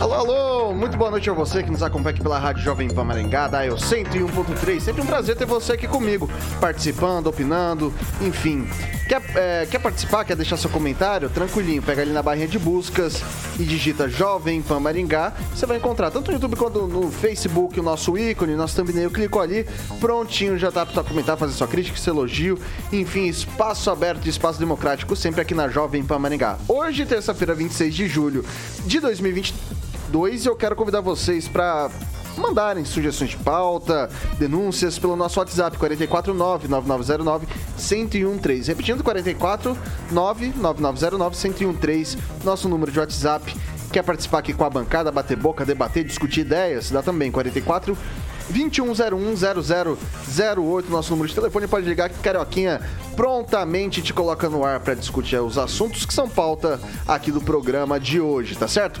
Alô, alô, muito boa noite a você que nos acompanha aqui pela Rádio Jovem Pan Maringá, da Eu 101.3. Sempre um prazer ter você aqui comigo, participando, opinando, enfim. Quer, é, quer participar, quer deixar seu comentário? Tranquilinho, pega ali na barrinha de buscas e digita Jovem Pan Maringá. Você vai encontrar tanto no YouTube quanto no Facebook o nosso ícone, nosso thumbnail. Clicou ali, prontinho, já tá para comentar, fazer sua crítica, seu elogio. Enfim, espaço aberto e espaço democrático sempre aqui na Jovem Pan Maringá. Hoje, terça-feira, 26 de julho de 2023. 2 e eu quero convidar vocês para mandarem sugestões de pauta, denúncias pelo nosso WhatsApp 449-9909-1013. Repetindo, 449-9909-1013, nosso número de WhatsApp. Quer participar aqui com a bancada, bater boca, debater, discutir ideias? Dá também, 44 2101-0008, nosso número de telefone. Pode ligar que Carioquinha prontamente te coloca no ar para discutir os assuntos que são pauta aqui do programa de hoje, tá certo?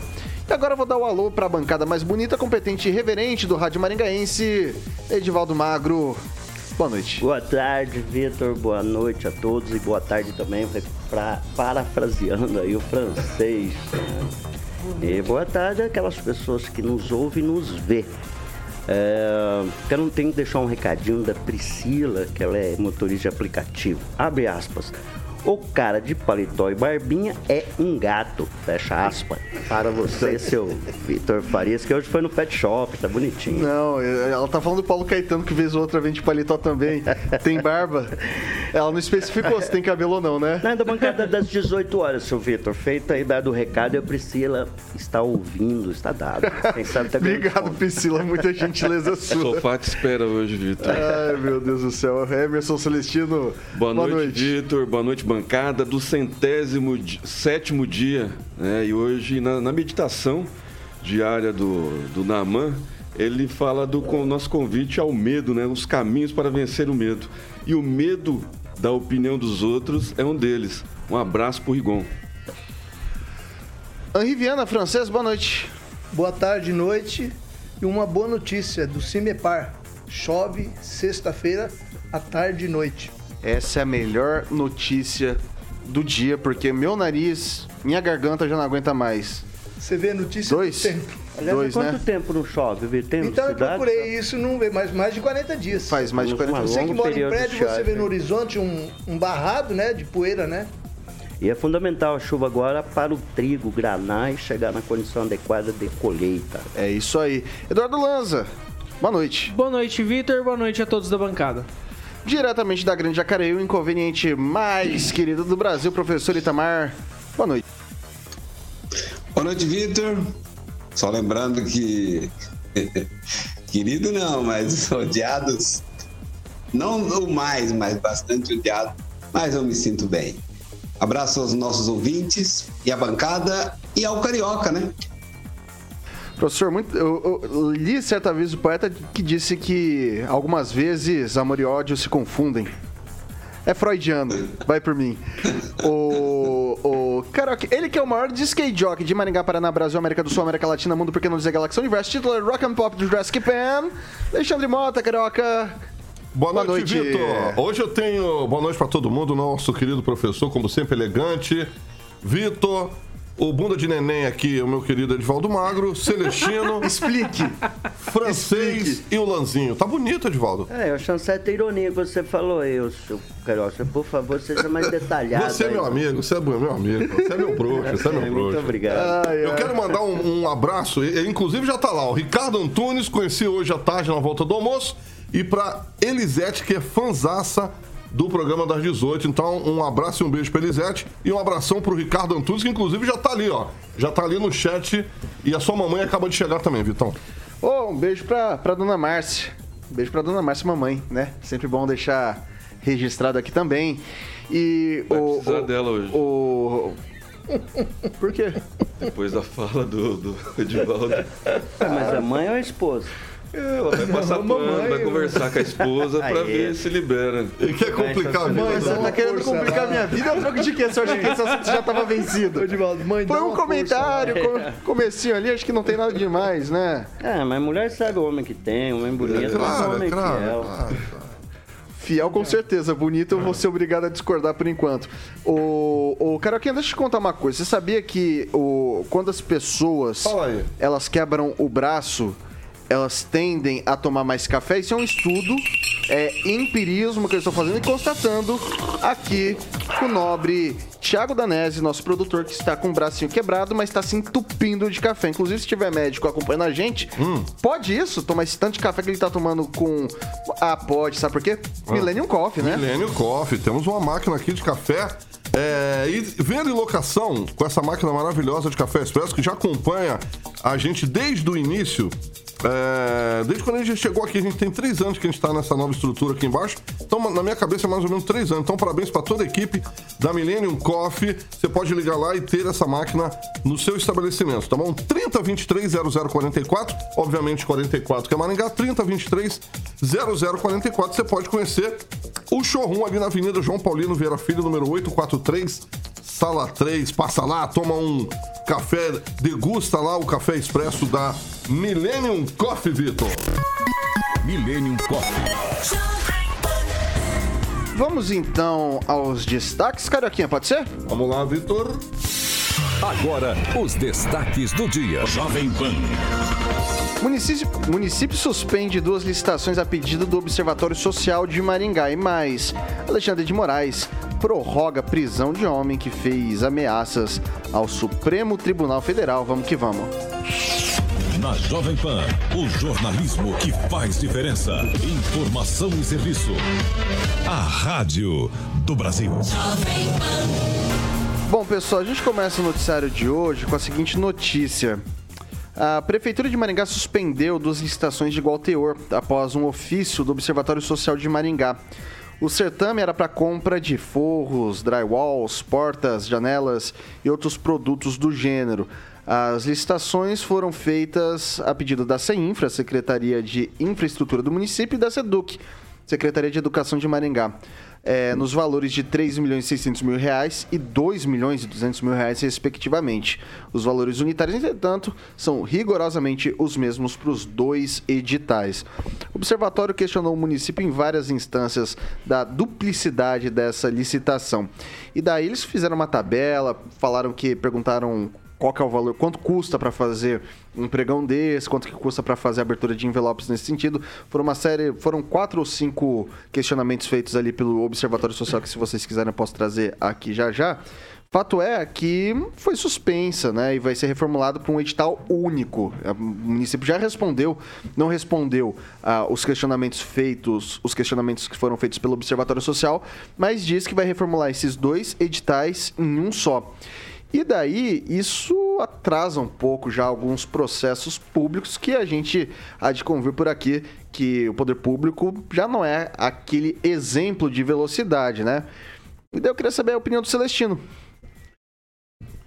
E agora vou dar o um alô para a bancada mais bonita, competente e reverente do Rádio Maringaense, Edivaldo Magro. Boa noite. Boa tarde, Vitor. Boa noite a todos e boa tarde também, pra, parafraseando aí o francês. Né? E boa tarde àquelas pessoas que nos ouvem e nos vê. É, eu não tenho que deixar um recadinho da Priscila, que ela é motorista de aplicativo. Abre aspas. O cara de paletó e barbinha é um gato. Fecha aspas. Para você, seu Vitor Farias, que hoje foi no pet shop, tá bonitinho. Não, ela tá falando do Paulo Caetano, que vez ou outra vem de paletó também. Tem barba. Ela não especificou se tem cabelo ou não, né? Não, é da bancada das 18 horas, seu Vitor. Feito aí dado o recado e a Priscila está ouvindo, está dado. Quem sabe tá Obrigado, Priscila. Muita gentileza sua. Sofá te espera hoje, Vitor. Ai, meu Deus do céu. Emerson Celestino. Boa, Boa noite, noite. Vitor. Boa noite, bancada do centésimo sétimo dia, né? E hoje na, na, meditação diária do, do Naman, ele fala do com, nosso convite ao medo, né? Os caminhos para vencer o medo. E o medo da opinião dos outros é um deles. Um abraço pro Rigon. Henri Viana, francês, boa noite. Boa tarde, noite. E uma boa notícia do Cimepar. Chove sexta-feira à tarde e noite. Essa é a melhor notícia do dia, porque meu nariz, minha garganta já não aguenta mais. Você vê notícia Dois? tempo. Aliás, Dois, quanto né? tempo não chove? Vê? Tem então eu procurei isso, não vê mais, mais de 40 dias. Faz mais de 40 dias. Você que mora em prédio, você vê no horizonte um, um barrado né, de poeira, né? E é fundamental a chuva agora para o trigo granar e chegar na condição adequada de colheita. É isso aí. Eduardo Lanza, boa noite. Boa noite, Vitor. Boa noite a todos da bancada. Diretamente da Grande Jacareí, o inconveniente mais querido do Brasil, professor Itamar. Boa noite. Boa noite, Vitor. Só lembrando que. querido não, mas odiados. Não o mais, mas bastante odiado. Mas eu me sinto bem. Abraço aos nossos ouvintes e à bancada e ao Carioca, né? Professor, muito, eu, eu, li certa vez o poeta que disse que algumas vezes amor e ódio se confundem. É freudiano, vai por mim. O, o Karaoke, ele que é o maior de skate jockey de Maringá, Paraná, Brasil, América do Sul, América Latina, Mundo, porque não dizer Galáxia Universo, titular Rock and Pop do Jurassic Pan, Alexandre Mota, Carioca. Boa, boa noite, noite. Vitor. Hoje eu tenho boa noite para todo mundo, nosso querido professor, como sempre elegante. Vitor, o bunda de neném aqui, o meu querido Edvaldo Magro, Celestino. Explique. Francês Explique. e o Lanzinho. Tá bonito, Edvaldo. É, eu achei certa ironia que você falou aí, seu Carioca. Por favor, seja mais detalhado. Você é meu amigo, você é meu amigo. Você é meu bruxo, você é meu bruxo. Muito obrigado. Ai, ai. Eu quero mandar um, um abraço, inclusive já tá lá, o Ricardo Antunes, conheci hoje à tarde na volta do almoço. E pra Elisete, que é fanzaça do programa das 18. Então, um abraço e um beijo pra Elisete e um abração pro Ricardo Antunes, que inclusive já tá ali, ó. Já tá ali no chat e a sua mamãe acaba de chegar também, Vitão. Ô, um beijo pra, pra dona Márcia. Um beijo pra dona Márcia, mamãe, né? Sempre bom deixar registrado aqui também. E Vai o. precisar o, dela hoje. O... Por quê? Depois da fala do, do Edivaldo. Mas a mãe ou a esposa? Ela vai passar pano, mamãe, vai conversar com a esposa pra ver se libera. E quer complicar a vida? Mãe, você tá querendo força complicar lá. minha vida? Eu troco de quê? Você acha que esse assunto já tava vencido? Edivaldo, mãe, Foi um força comentário, com- comecinho ali, acho que não tem nada demais, né? É, mas mulher sabe o homem que tem, o homem bonito, mas o Claro, homem claro, fiel. claro. Fiel com certeza, bonito eu vou ser obrigado a discordar por enquanto. O, o Caroquinha, deixa eu te contar uma coisa. Você sabia que o, quando as pessoas elas quebram o braço, elas tendem a tomar mais café? Isso é um estudo, é empirismo que eu estou fazendo e constatando aqui com o nobre Thiago Danese, nosso produtor, que está com o bracinho quebrado, mas está se entupindo de café. Inclusive, se tiver médico acompanhando a gente, pode isso? Tomar esse tanto de café que ele está tomando com... Ah, pode, sabe por quê? Millennium Coffee, né? Milênio Coffee. Temos uma máquina aqui de café. É, e venda em locação com essa máquina maravilhosa de café expresso que já acompanha a gente desde o início. É, desde quando a gente chegou aqui, a gente tem três anos que a gente está nessa nova estrutura aqui embaixo. Então, na minha cabeça, é mais ou menos três anos. Então, parabéns para toda a equipe da Millennium Coffee. Você pode ligar lá e ter essa máquina no seu estabelecimento, tá bom? 3023 0044, obviamente 44 que é Maringá, 3023 0044. Você pode conhecer o showroom ali na Avenida João Paulino Vieira Filho, número 843, sala 3. Passa lá, toma um café, degusta lá o café expresso da Millennium Coffee, Vitor. Millennium Coffee. Vamos então aos destaques, Carioquinha, pode ser? Vamos lá, Vitor. Agora, os destaques do dia. Jovem Pan. Município, município suspende duas licitações a pedido do Observatório Social de Maringá. E mais, Alexandre de Moraes prorroga prisão de homem que fez ameaças ao Supremo Tribunal Federal. Vamos que vamos. Na Jovem Pan, o jornalismo que faz diferença. Informação e serviço. A Rádio do Brasil. Bom, pessoal, a gente começa o noticiário de hoje com a seguinte notícia. A Prefeitura de Maringá suspendeu duas licitações de igual teor após um ofício do Observatório Social de Maringá. O certame era para compra de forros, drywalls, portas, janelas e outros produtos do gênero. As licitações foram feitas a pedido da CEINFRA, Secretaria de Infraestrutura do município, e da SEDUC, Secretaria de Educação de Maringá, é, nos valores de 3 milhões e 600 mil reais e 2 milhões e 200 mil reais, respectivamente. Os valores unitários, entretanto, são rigorosamente os mesmos para os dois editais. O observatório questionou o município em várias instâncias da duplicidade dessa licitação. E daí eles fizeram uma tabela, falaram que perguntaram qual que é o valor, quanto custa para fazer um pregão desse, quanto que custa para fazer a abertura de envelopes nesse sentido. Foram uma série, foram quatro ou cinco questionamentos feitos ali pelo Observatório Social que se vocês quiserem eu posso trazer aqui já já. Fato é que foi suspensa, né? E vai ser reformulado para um edital único. O município já respondeu, não respondeu ah, os questionamentos feitos, os questionamentos que foram feitos pelo Observatório Social, mas diz que vai reformular esses dois editais em um só. E daí, isso atrasa um pouco já alguns processos públicos que a gente há de convir por aqui, que o poder público já não é aquele exemplo de velocidade, né? E daí eu queria saber a opinião do Celestino.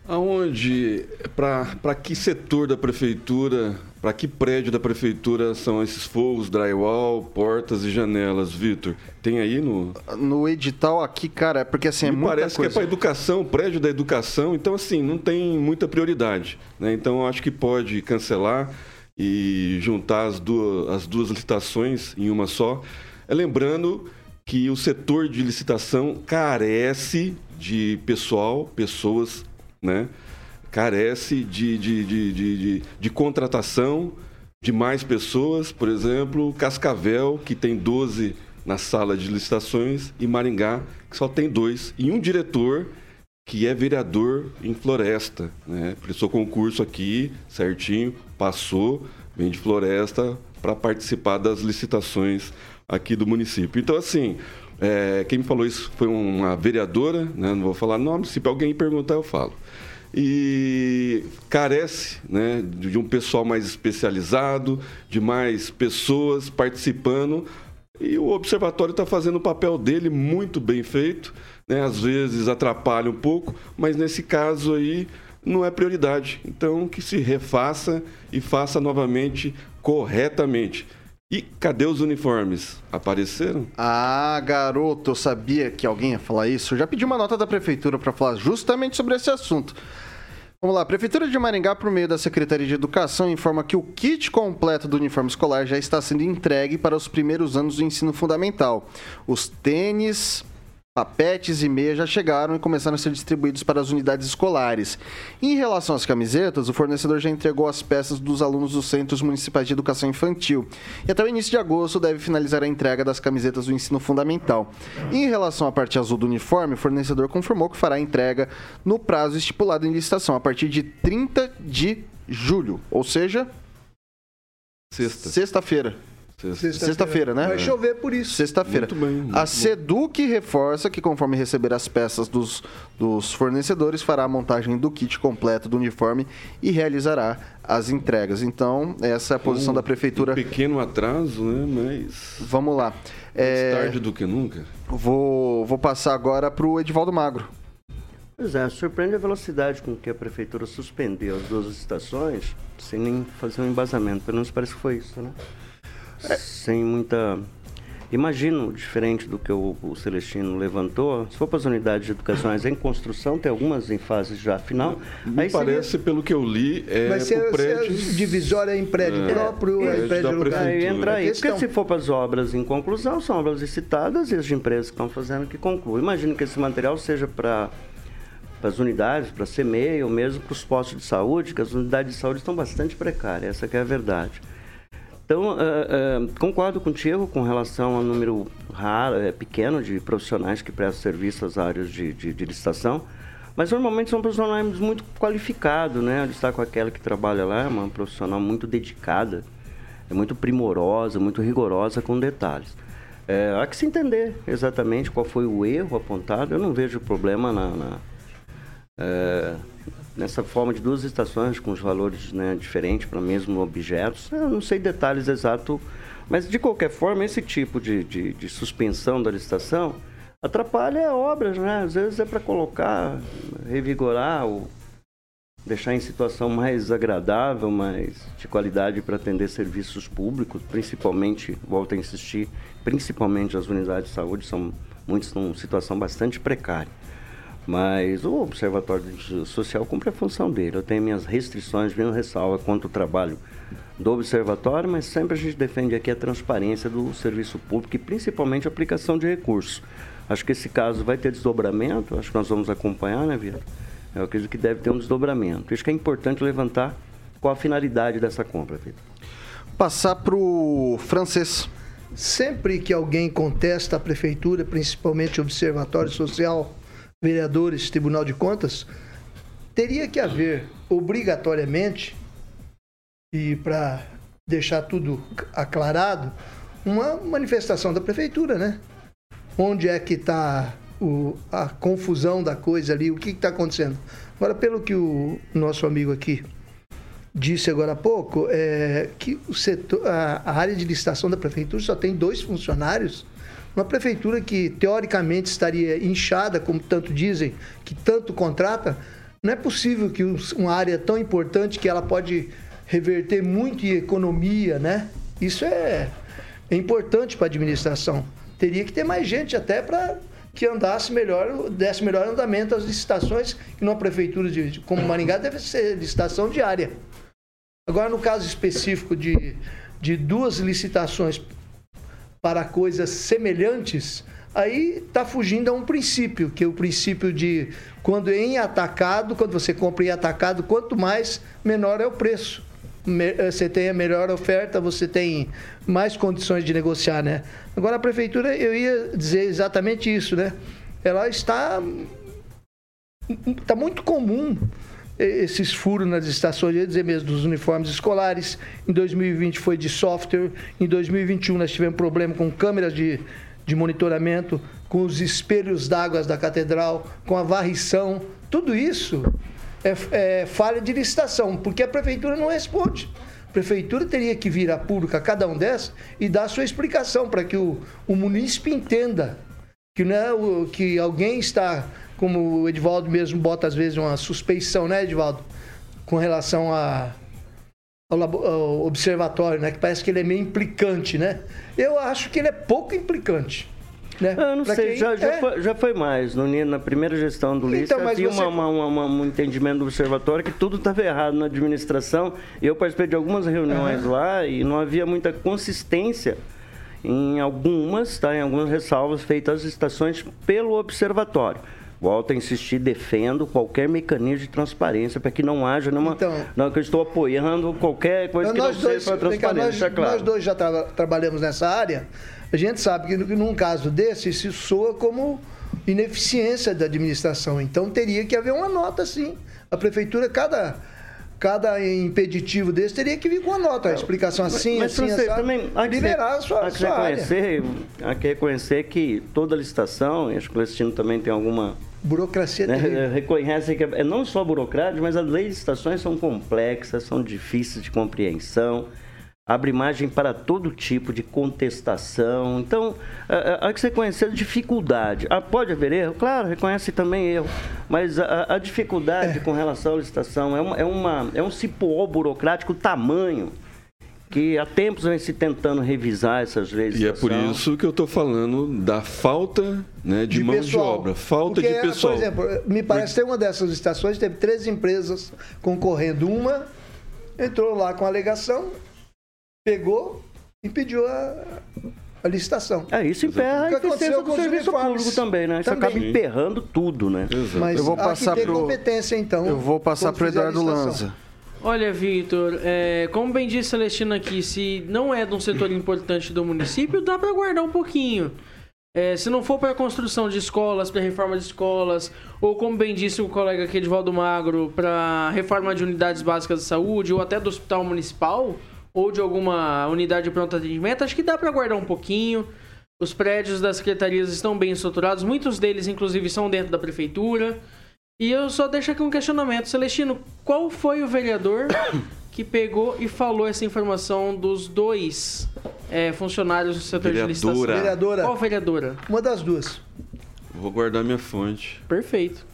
Aonde, para que setor da prefeitura, para que prédio da prefeitura são esses fogos, drywall, portas e janelas, Vitor? Tem aí no. No edital aqui, cara, é porque assim, é Me muita parece que é coisa. para educação, prédio da educação, então assim, não tem muita prioridade. Né? Então eu acho que pode cancelar e juntar as duas, as duas licitações em uma só. É, lembrando que o setor de licitação carece de pessoal, pessoas, né? Carece de, de, de, de, de, contratação de mais pessoas, por exemplo, Cascavel, que tem 12 na sala de licitações, e Maringá, que só tem dois, e um diretor que é vereador em Floresta, né? Prestou concurso aqui, certinho, passou, vem de Floresta para participar das licitações aqui do município. Então, assim, é, quem me falou isso foi uma vereadora, né? não vou falar nome, se alguém perguntar eu falo. E carece né, de um pessoal mais especializado, de mais pessoas participando. E o observatório está fazendo o papel dele muito bem feito. Né? Às vezes atrapalha um pouco, mas nesse caso aí não é prioridade. Então que se refaça e faça novamente corretamente. E cadê os uniformes? Apareceram? Ah, garoto, eu sabia que alguém ia falar isso. Eu já pedi uma nota da prefeitura para falar justamente sobre esse assunto. Vamos lá, a Prefeitura de Maringá, por meio da Secretaria de Educação, informa que o kit completo do uniforme escolar já está sendo entregue para os primeiros anos do ensino fundamental. Os tênis, Papetes e meias já chegaram e começaram a ser distribuídos para as unidades escolares. Em relação às camisetas, o fornecedor já entregou as peças dos alunos dos Centros Municipais de Educação Infantil. E até o início de agosto deve finalizar a entrega das camisetas do ensino fundamental. Em relação à parte azul do uniforme, o fornecedor confirmou que fará a entrega no prazo estipulado em licitação, a partir de 30 de julho, ou seja, Sexta. sexta-feira. Sexta-feira, né? Vai chover por isso. Sexta-feira. Muito bem, muito A bom. Seduc reforça que, conforme receber as peças dos, dos fornecedores, fará a montagem do kit completo do uniforme e realizará as entregas. Então, essa é a posição da prefeitura. Um pequeno atraso, né? Mas Vamos lá. É, mais tarde do que nunca. vou, vou passar agora para o Edivaldo Magro. Pois é, surpreende a velocidade com que a prefeitura suspendeu as duas estações sem nem fazer um embasamento. Pelo menos parece que foi isso, né? Sem muita. Imagino, diferente do que o, o Celestino levantou, se for para as unidades educacionais em construção, tem algumas em fase já final. Me aí seria- parece, pelo que eu li, é Vai ser, pro prédio... ser divisória em prédio É. próprio, Prédio em prédio da lugar. Aí entra aí. Questão. Porque se for para as obras em conclusão, são obras licitadas e as de empresas que estão fazendo que concluem. Imagino que esse material seja para para as unidades, para a CMEI ou mesmo para os postos de saúde, que as unidades de saúde estão bastante precárias, essa que é a verdade. Então, eh, eh, concordo contigo com relação ao número raro, eh, pequeno de profissionais que prestam serviço às áreas de, de, de licitação, mas normalmente são profissionais muito qualificados, né? Eu destaco aquela que trabalha lá, é uma profissional muito dedicada, é muito primorosa, muito rigorosa com detalhes. É, há que se entender exatamente qual foi o erro apontado. Eu não vejo problema na, na- é, nessa forma de duas estações com os valores né, diferentes para mesmo objetos. Eu não sei detalhes exatos, mas de qualquer forma, esse tipo de, de, de suspensão da licitação atrapalha obras, né? Às vezes é para colocar, revigorar ou deixar em situação mais agradável, mais de qualidade para atender serviços públicos, principalmente, volto a insistir, principalmente as unidades de saúde, são muitos estão em situação bastante precária. Mas o Observatório Social cumpre a função dele. Eu tenho minhas restrições, minha ressalva quanto ao trabalho do Observatório, mas sempre a gente defende aqui a transparência do serviço público e principalmente a aplicação de recursos. Acho que esse caso vai ter desdobramento, acho que nós vamos acompanhar, né, Vitor? Eu acredito que deve ter um desdobramento. Acho que é importante levantar qual a finalidade dessa compra, Vitor. Passar para o francês. Sempre que alguém contesta a prefeitura, principalmente o Observatório Social, vereadores, Tribunal de Contas, teria que haver obrigatoriamente, e para deixar tudo aclarado, uma manifestação da prefeitura, né? Onde é que está a confusão da coisa ali, o que está acontecendo? Agora, pelo que o nosso amigo aqui disse agora há pouco, é que o setor, a, a área de licitação da prefeitura só tem dois funcionários. Uma prefeitura que teoricamente estaria inchada, como tanto dizem, que tanto contrata, não é possível que um- uma área tão importante que ela pode reverter muito em economia, né? Isso é, é importante para a administração. Teria que ter mais gente até para que andasse melhor, desse melhor andamento às licitações, que numa prefeitura de- como Maringá deve ser licitação diária. Agora, no caso específico de, de duas licitações para coisas semelhantes, aí está fugindo a um princípio, que é o princípio de quando em atacado, quando você compra em atacado, quanto mais, menor é o preço. Eh, Você tem a melhor oferta, você tem mais condições de negociar, né? Agora a prefeitura, eu ia dizer exatamente isso, né? Ela está está muito comum esses furos nas estações, ia dizer mesmo, dos uniformes escolares. Em 2020 foi de software. Em 2021 nós tivemos problema com câmeras de, de monitoramento, com os espelhos d'água da catedral, com a varrição. Tudo isso é, é falha de licitação, porque a prefeitura não responde. A prefeitura teria que vir a público a cada um dessas e dar a sua explicação para que o, o munícipe entenda que, não é o, que alguém está como o Edivaldo mesmo bota às vezes uma suspeição, né, Edivaldo? Com relação a, ao, ao, observatório, né? Que parece que ele é meio implicante, né? Eu acho que ele é pouco implicante. Né? Eu não pra sei, quem... já, já, é. foi, já, foi, mais. No, na primeira gestão do Lício, então, havia você... uma, uma, uma, um entendimento do observatório que tudo estava errado na administração. Eu participei de algumas reuniões uhum. lá e não havia muita consistência em algumas, tá, em algumas ressalvas feitas às estações pelo observatório. Volto a insistir, defendo qualquer mecanismo de transparência para que não haja nenhuma. Então, não, que eu estou apoiando qualquer coisa que não dois, seja para transparência, nós, claro. Nós dois já tra trabalhamos nessa área. A gente sabe que num caso desse, isso soa como ineficiência da administração. Então teria que haver uma nota, sim. A prefeitura, cada cada impeditivo desse teria que vir com a nota, a explicação assim, mas, mas assim, também há que liberar a sua, há que sua reconhecer, área. Há que reconhecer que toda licitação, e acho que o Celestino também tem alguma Burocracia né? Reconhece que é não só burocrático, mas as leis de estações são complexas, são difíceis de compreensão, abre margem para todo tipo de contestação. Então, há que você conhecer a dificuldade. Ah, pode haver erro? Claro, reconhece também erro. Mas a, a dificuldade é. com relação à licitação é, uma, é, uma, é um cipoó burocrático tamanho que há tempos vem se tentando revisar essas leis. E é por isso que eu estou falando da falta né, de, de mão pessoal. de obra, falta Porque, de pessoal. Por exemplo, me parece que uma dessas estações teve três empresas concorrendo. Uma entrou lá com alegação, pegou e pediu a, a licitação. É, isso emperra a eficiência do serviço público também, né? Isso também. acaba emperrando tudo, né? Exato. Mas eu vou passar pro... competência, então. Eu vou passar para o Eduardo Lanza. Olha, Vitor, é, como bem disse Celestino aqui, se não é de um setor importante do município, dá para guardar um pouquinho. É, se não for para a construção de escolas, para reforma de escolas, ou como bem disse o colega aqui, Edvaldo Magro, para reforma de unidades básicas de saúde, ou até do hospital municipal, ou de alguma unidade de pronto atendimento, acho que dá para guardar um pouquinho. Os prédios das secretarias estão bem estruturados, muitos deles, inclusive, são dentro da prefeitura. E eu só deixo aqui um questionamento. Celestino, qual foi o vereador que pegou e falou essa informação dos dois é, funcionários do setor Vereadora. de licitação? Vereadora. Qual vereadora? Uma das duas. Vou guardar minha fonte. Perfeito.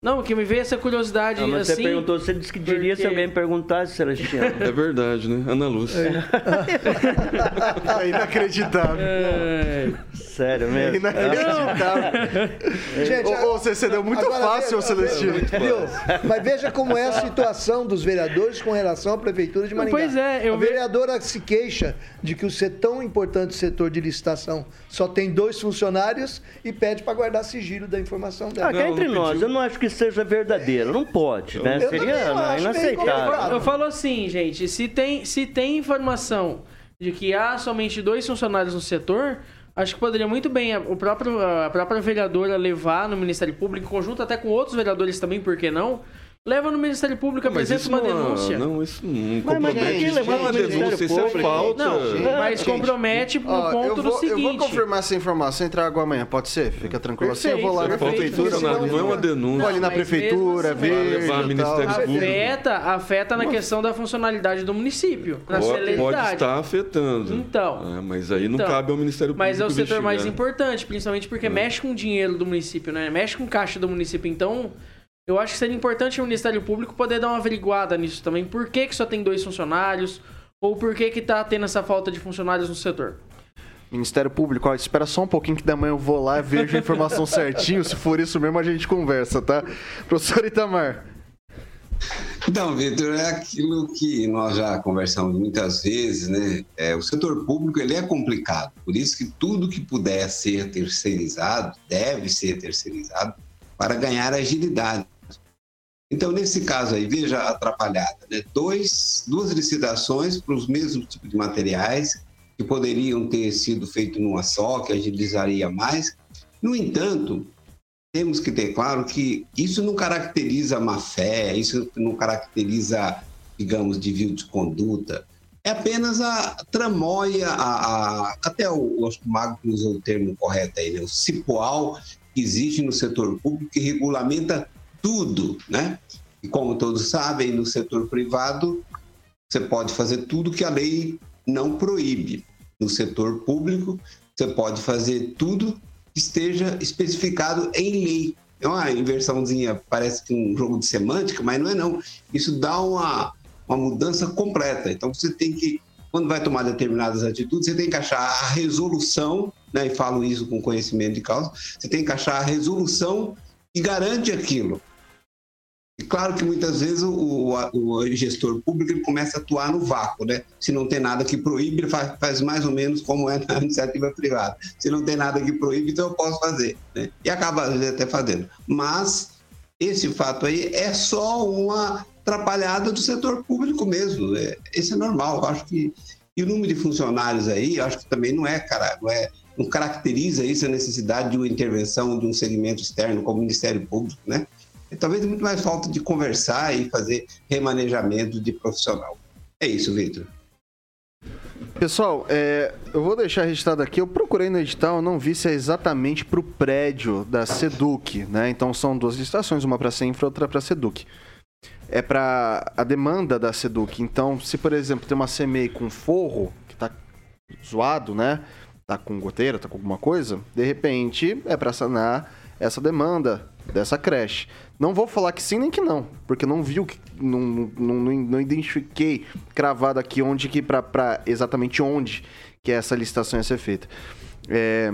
Não, que me veio essa curiosidade não, mas assim... Você perguntou, você disse que diria porque... se alguém perguntasse, Celestino. É verdade, né? Ana Lúcia. É, é inacreditável. É... Sério mesmo? É inacreditável. Gente, ô, você cedeu muito agora, fácil, Celestino. Mas veja como é a situação dos vereadores com relação à Prefeitura de Maringá. Pois é. Eu a vereadora se queixa de que o ser tão importante setor de licitação só tem dois funcionários e pede para guardar sigilo da informação dela. Ah, cá entre nós, eu não acho que seja verdadeiro. Não pode, né? Eu Seria não, inaceitável. Eu falo assim, gente, se tem, se tem informação de que há somente dois funcionários no setor, acho que poderia muito bem a, o próprio, a própria vereadora levar no Ministério Público, em conjunto até com outros vereadores também, por que não? Leva no Ministério Público, apresenta uma denúncia. Não, isso não compromete. Mas, mas levar uma denúncia, isso é falta. Não, mas gente, compromete no ó, ponto vou, do seguinte. Eu vou confirmar essa informação e trago amanhã, pode ser? Fica tranquilo assim, eu vou lá na prefeitura. Não, não é uma denúncia. Vou ali na prefeitura, assim, ver. Levar Ministério Público. Afeta, afeta na questão da funcionalidade do município, na pode, pode estar afetando. Então. É, mas aí não então, cabe ao Ministério Público Mas é o setor mais importante, principalmente porque é. mexe com o dinheiro do município, né? Mexe com caixa do município. Então... Eu acho que seria importante o Ministério Público poder dar uma averiguada nisso também. Por que, que só tem dois funcionários? Ou por que, que tá tendo essa falta de funcionários no setor? Ministério Público, ó, espera só um pouquinho que da manhã eu vou lá, vejo a informação certinho. Se for isso mesmo, a gente conversa, tá? Professor Itamar. Então, Vitor, é aquilo que nós já conversamos muitas vezes, né? É, o setor público ele é complicado, por isso que tudo que puder ser terceirizado deve ser terceirizado para ganhar agilidade. Então, nesse caso aí, veja a atrapalhada, né? Dois, duas licitações para os mesmos tipos de materiais que poderiam ter sido feitos numa só, que agilizaria mais. No entanto, temos que ter claro que isso não caracteriza má fé, isso não caracteriza, digamos, desvio de conduta. É apenas a tramóia, a, a, até o, o Mago usou o termo correto aí, né? o cipoal que existe no setor público que regulamenta tudo, né? E como todos sabem, no setor privado, você pode fazer tudo que a lei não proíbe. No setor público, você pode fazer tudo que esteja especificado em lei. É uma inversãozinha, parece que um jogo de semântica, mas não é não. Isso dá uma, uma mudança completa. Então você tem que, quando vai tomar determinadas atitudes, você tem que achar a resolução, né, e falo isso com conhecimento de causa, você tem que achar a resolução que garante aquilo. E claro que muitas vezes o, o, o, gestor público ele começa a atuar no vácuo, né? Se não tem nada que proíbe, ele faz, faz, mais ou menos como é na iniciativa privada. Se não tem nada que proíbe, então eu posso fazer, né? E acaba às vezes até fazendo. Mas esse fato aí é só uma atrapalhada do setor público mesmo. É, esse é normal. Eu acho que e o número de funcionários aí, acho que também não é, cara, não é não caracteriza isso a necessidade de uma intervenção de um segmento externo como o Ministério Público, né? Talvez muito mais falta de conversar e fazer remanejamento de profissional. É isso, Vitor. Pessoal, é, eu vou deixar registrado aqui. Eu procurei no edital, não vi se é exatamente para o prédio da Seduc, né? Então são duas licitações, uma para a Senfra, outra para a Seduc. É para a demanda da Seduc. Então, se por exemplo tem uma CMEI com forro que está zoado, né? Tá com goteira, tá com alguma coisa, de repente é para sanar essa demanda dessa creche. Não vou falar que sim nem que não, porque não viu, não, não, não, não identifiquei cravado aqui onde que para exatamente onde que essa licitação ia ser feita. É,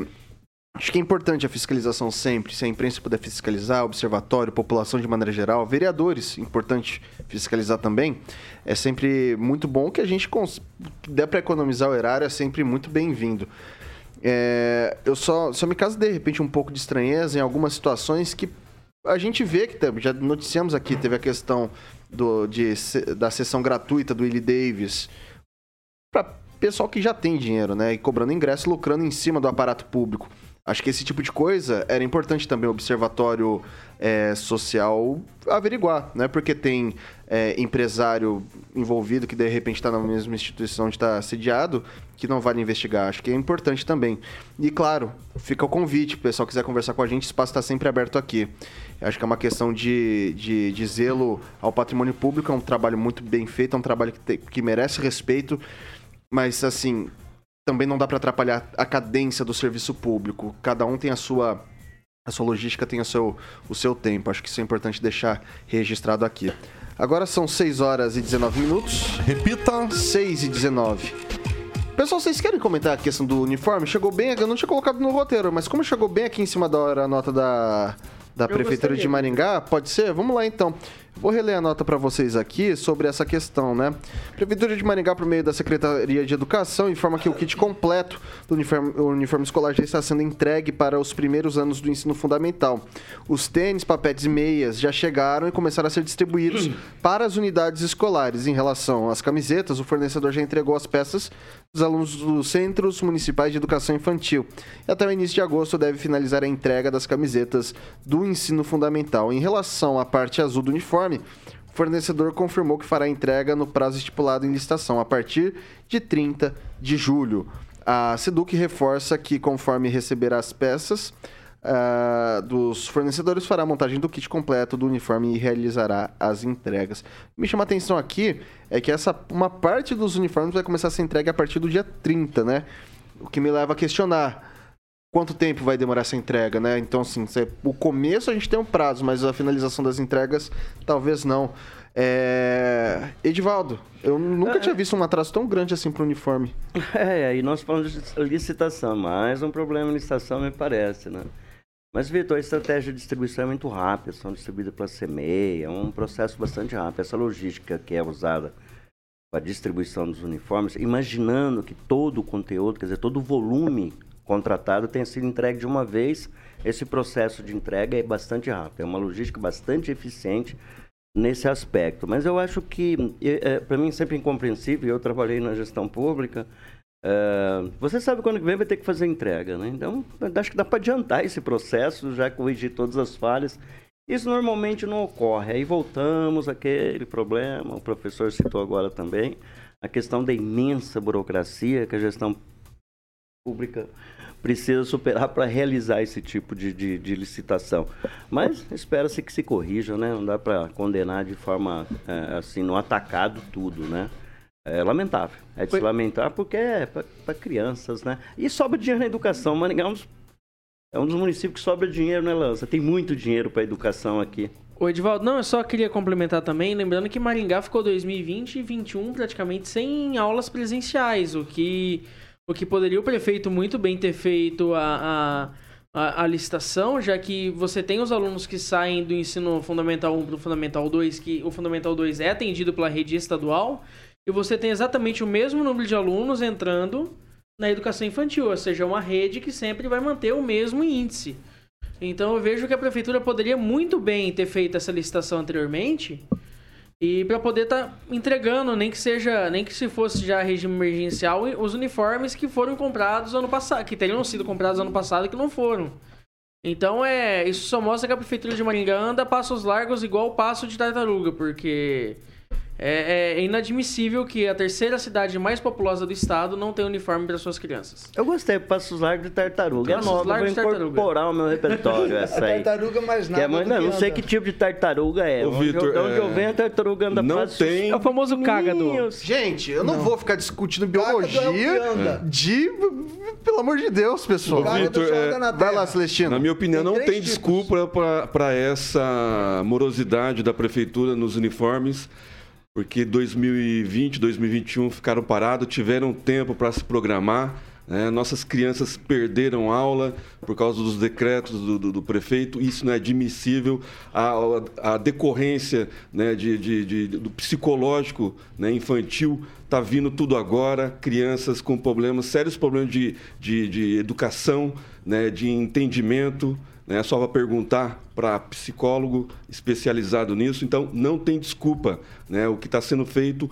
acho que é importante a fiscalização sempre, se a imprensa puder fiscalizar, observatório, população de maneira geral, vereadores, importante fiscalizar também. É sempre muito bom que a gente cons... der para economizar o erário, é sempre muito bem-vindo. É, eu só, só me caso de repente um pouco de estranheza em algumas situações que a gente vê que já noticiamos aqui, teve a questão do, de, da sessão gratuita do Willie Davis para pessoal que já tem dinheiro, né? E cobrando ingresso, lucrando em cima do aparato público. Acho que esse tipo de coisa era importante também o observatório é, social averiguar, né? Porque tem é, empresário envolvido que de repente está na mesma instituição onde está sediado que não vale investigar. Acho que é importante também. E claro, fica o convite, o pessoal quiser conversar com a gente, o espaço está sempre aberto aqui. Acho que é uma questão de, de, de, zelo ao patrimônio público, é um trabalho muito bem feito, é um trabalho que, te, que merece respeito, mas assim, também não dá para atrapalhar a cadência do serviço público. Cada um tem a sua a sua logística tem o seu, o seu tempo. Acho que isso é importante deixar registrado aqui. Agora são 6 horas e 19 minutos. Repita. 6 e 19. Pessoal, vocês querem comentar a questão do uniforme? Chegou bem, eu não tinha colocado no roteiro, mas como chegou bem aqui em cima da hora a nota da, da Prefeitura de Maringá, pode ser? Vamos lá então. Vou reler a nota para vocês aqui sobre essa questão, né? Prefeitura de Maringá, por meio da Secretaria de Educação, informa que o kit completo do uniforme, uniforme escolar já está sendo entregue para os primeiros anos do ensino fundamental. Os tênis, papetes e meias já chegaram e começaram a ser distribuídos para as unidades escolares. Em relação às camisetas, o fornecedor já entregou as peças dos alunos dos Centros Municipais de Educação Infantil. E até o início de agosto deve finalizar a entrega das camisetas do ensino fundamental. Em relação à parte azul do uniforme, o fornecedor confirmou que fará entrega no prazo estipulado em licitação, a partir de 30 de julho. A Seduc reforça que, conforme receber as peças uh, dos fornecedores, fará a montagem do kit completo do uniforme e realizará as entregas. Me chama a atenção aqui é que essa, uma parte dos uniformes vai começar a ser entregue a partir do dia 30, né? O que me leva a questionar quanto tempo vai demorar essa entrega, né? Então, assim, o começo a gente tem um prazo, mas a finalização das entregas talvez não. É... Edivaldo, eu nunca é, tinha visto um atraso tão grande assim para o uniforme. É, aí nós falamos de licitação, mais um problema em licitação me parece, né? Mas, Vitor, a estratégia de distribuição é muito rápida, são distribuídas pela CMEI, é um processo bastante rápido. Essa logística que é usada para a distribuição dos uniformes, imaginando que todo o conteúdo, quer dizer, todo o volume contratado tenha sido entregue de uma vez. Esse processo de entrega é bastante rápido, é uma logística bastante eficiente nesse aspecto. Mas eu acho que, é, para mim, sempre incompreensível, eu trabalhei na gestão pública, É, você sabe quando que vem vai ter que fazer entrega, né? Então, acho que dá para adiantar esse processo, já corrigir todas as falhas. Isso normalmente não ocorre. Aí voltamos àquele problema, o professor citou agora também, a questão da imensa burocracia que a gestão pública precisa superar para realizar esse tipo de, de, de licitação. Mas espera-se que se corrija, né? Não dá para condenar de forma é, assim, no atacado tudo, né? É lamentável. É de se lamentar porque é para crianças, né? E sobra dinheiro na educação. Maringá é um, dos, é um dos municípios que sobra dinheiro, né, Lança? Tem muito dinheiro para educação aqui. O Edvaldo, não, eu só queria complementar também, lembrando que Maringá ficou 2020 e 2021 praticamente sem aulas presenciais, o que o que poderia o prefeito muito bem ter feito a, a, a, a licitação, já que você tem os alunos que saem do ensino fundamental 1 para o fundamental 2, que o fundamental 2 é atendido pela rede estadual, e você tem exatamente o mesmo número de alunos entrando na educação infantil, ou seja, uma rede que sempre vai manter o mesmo índice. Então eu vejo que a prefeitura poderia muito bem ter feito essa licitação anteriormente e para poder estar tá entregando, nem que seja, nem que se fosse já regime emergencial, os uniformes que foram comprados ano passado, que teriam sido comprados ano passado e que não foram. Então é, isso só mostra que a prefeitura de Maringá anda passos largos igual o passo de tartaruga, porque é, é, inadmissível que a terceira cidade mais populosa do estado não tenha uniforme para suas crianças. Eu gostei, Passos Largos de Tartaruga. Passos é nova, vou incorporar ao meu repertório essa aí. tartaruga mais nada. É, mas não, não sei que tipo de tartaruga é. Ô, Vitor, onde, eu, é... venho, a tartaruga anda não tem... É o famoso cágado. Gente, eu não, não, vou ficar discutindo biologia é de... Pelo amor de Deus, pessoal. Vitor, é... vai lá, Celestino. Na minha opinião, tem não tem tipos. desculpa para essa morosidade da prefeitura nos uniformes porque 2020, 2021 ficaram parados, tiveram tempo para se programar. Né? Nossas crianças perderam aula por causa dos decretos do, do, do prefeito, isso não é admissível. A, a, decorrência né, de, de, de, do psicológico né, infantil está vindo tudo agora, crianças com problemas, sérios problemas de, de, de educação, né, de entendimento né? Só para perguntar para psicólogo especializado nisso. Então, não tem desculpa né? o que está sendo feito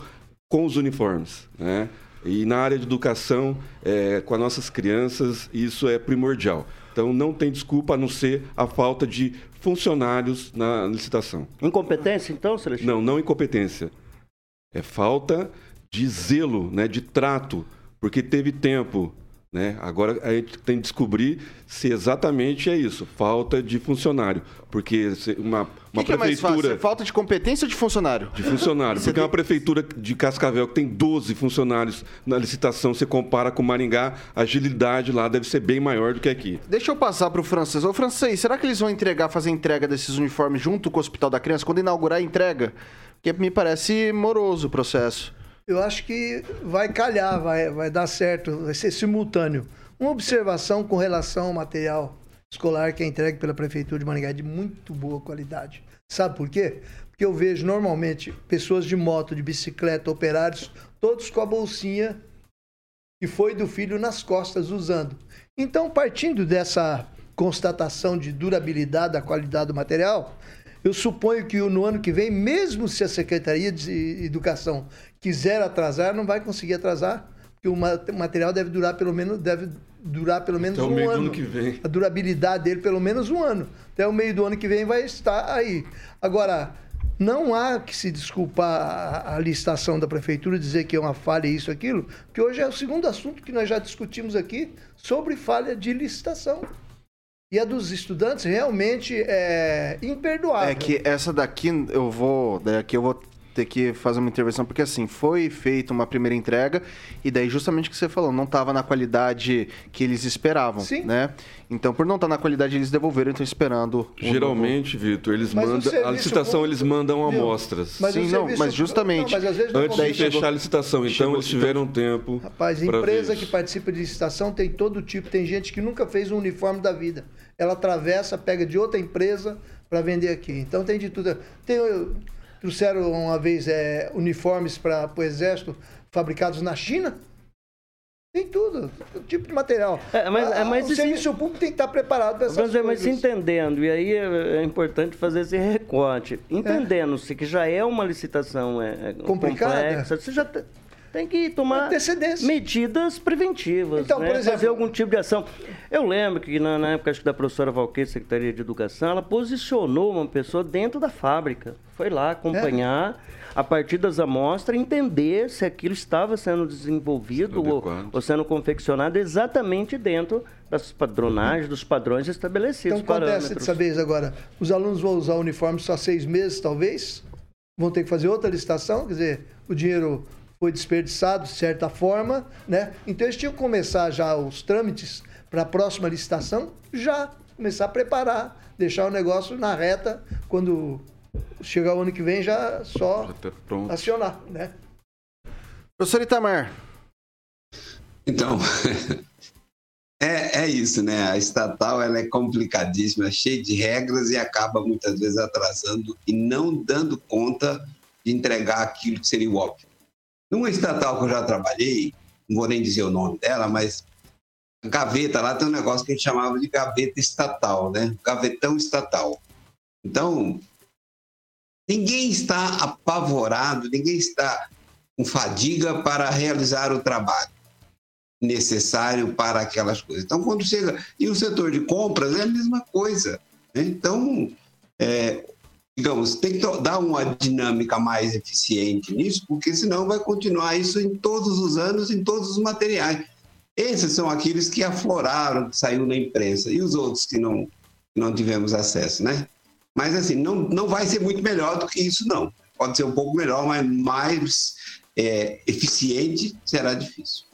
com os uniformes. Né? E na área de educação, é, com as nossas crianças, isso é primordial. Então, não tem desculpa a não ser a falta de funcionários na licitação. Incompetência, então, Celestino? Não, não incompetência. É falta de zelo, né, de trato, porque teve tempo né? Agora a gente tem que descobrir se exatamente é isso, falta de funcionário. Porque uma, uma que prefeitura. Que é mais Falta de competência ou de funcionário? De funcionário. porque tem... uma prefeitura de Cascavel que tem 12 funcionários na licitação, você compara com Maringá, a agilidade lá deve ser bem maior do que aqui. Deixa eu passar para o francês. Ô, francês, será que eles vão entregar, fazer entrega desses uniformes junto com o Hospital da Criança? Quando inaugurar a entrega? Porque me parece moroso o processo eu acho que vai calhar, vai, vai dar certo, vai ser simultâneo. Uma observação com relação ao material escolar que é entregue pela Prefeitura de Maringá é de muito boa qualidade. Sabe por quê? Porque eu vejo normalmente pessoas de moto, de bicicleta, operários, todos com a bolsinha que foi do filho nas costas usando. Então, partindo dessa constatação de durabilidade da qualidade do material, eu suponho que no ano que vem, mesmo se a Secretaria de Educação quiser atrasar, não vai conseguir atrasar, porque o material deve durar pelo menos, deve durar pelo menos Até um o meio ano. Do ano que vem. A durabilidade dele pelo menos um ano. Até o meio do ano que vem vai estar aí. Agora, não há que se desculpar a, licitação da prefeitura dizer que é uma falha isso aquilo, que hoje é o segundo assunto que nós já discutimos aqui sobre falha de licitação. E a dos estudantes realmente é imperdoável. É que essa daqui eu vou, daqui eu vou ter que fazer uma intervenção, porque assim, foi feita uma primeira entrega, e daí justamente o que você falou, não estava na qualidade que eles esperavam, Sim. né? Então, por não estar tá na qualidade, eles devolveram, então esperando... Geralmente, novo... Vitor, eles mas mandam... A licitação, eles mandam amostras. Mas Sim, não, mas justamente... Não, mas antes de fechar chegou... a licitação, então chegou... eles tiveram tempo Rapaz, empresa que participa de licitação tem todo tipo, tem gente que nunca fez um uniforme da vida. Ela atravessa, pega de outra empresa para vender aqui. Então tem de tudo. Tem Trouxeram uma vez é, uniformes para o exército fabricados na China. Tem tudo, todo tipo de material. É, mas, a, mas o serviço público tem que estar preparado para essas mas, coisas. Mas entendendo, e aí é, é importante fazer esse recorte, entendendo-se que já é uma licitação é, é complicada, complexa, você já tem que tomar medidas preventivas, Então, né? por exemplo- fazer algum tipo de ação. Eu lembro que na, na época acho que da professora Valqueira, Secretaria de Educação, ela posicionou uma pessoa dentro da fábrica. Foi lá acompanhar, a partir das amostras, entender se aquilo estava sendo desenvolvido ou, ou sendo confeccionado exatamente dentro das padronagens, dos padrões estabelecidos. Então acontece parâmetros. dessa vez agora. Os alunos vão usar o uniforme só seis meses, talvez. Vão ter que fazer outra licitação, quer dizer, o dinheiro foi desperdiçado de certa forma, né? Então eles tinham que começar já os trâmites para a próxima licitação, já começar a preparar, deixar o negócio na reta quando chegar o ano que vem já só Já tá acionar, né? Professor Itamar, Então, é, é isso, né? A estatal ela é complicadíssima, cheia de regras e acaba muitas vezes atrasando e não dando conta de entregar aquilo que seria o óbvio. Numa estatal que eu já trabalhei, não vou nem dizer o nome dela, mas gaveta lá tem um negócio que a gente chamava de gaveta estatal, né? Gavetão estatal. Então, ninguém está apavorado, ninguém está com fadiga para realizar o trabalho necessário para aquelas coisas. Então, quando chega. E o setor de compras é a mesma coisa. né? Então, é, digamos, tem que dar uma dinâmica mais eficiente nisso, porque senão vai continuar isso em todos os anos, em todos os materiais. Esses são aqueles que afloraram, que saiu na imprensa, e os outros que não, não tivemos acesso, né? Mas, assim, não, não vai ser muito melhor do que isso, não. Pode ser um pouco melhor, mas mais é, eficiente será difícil.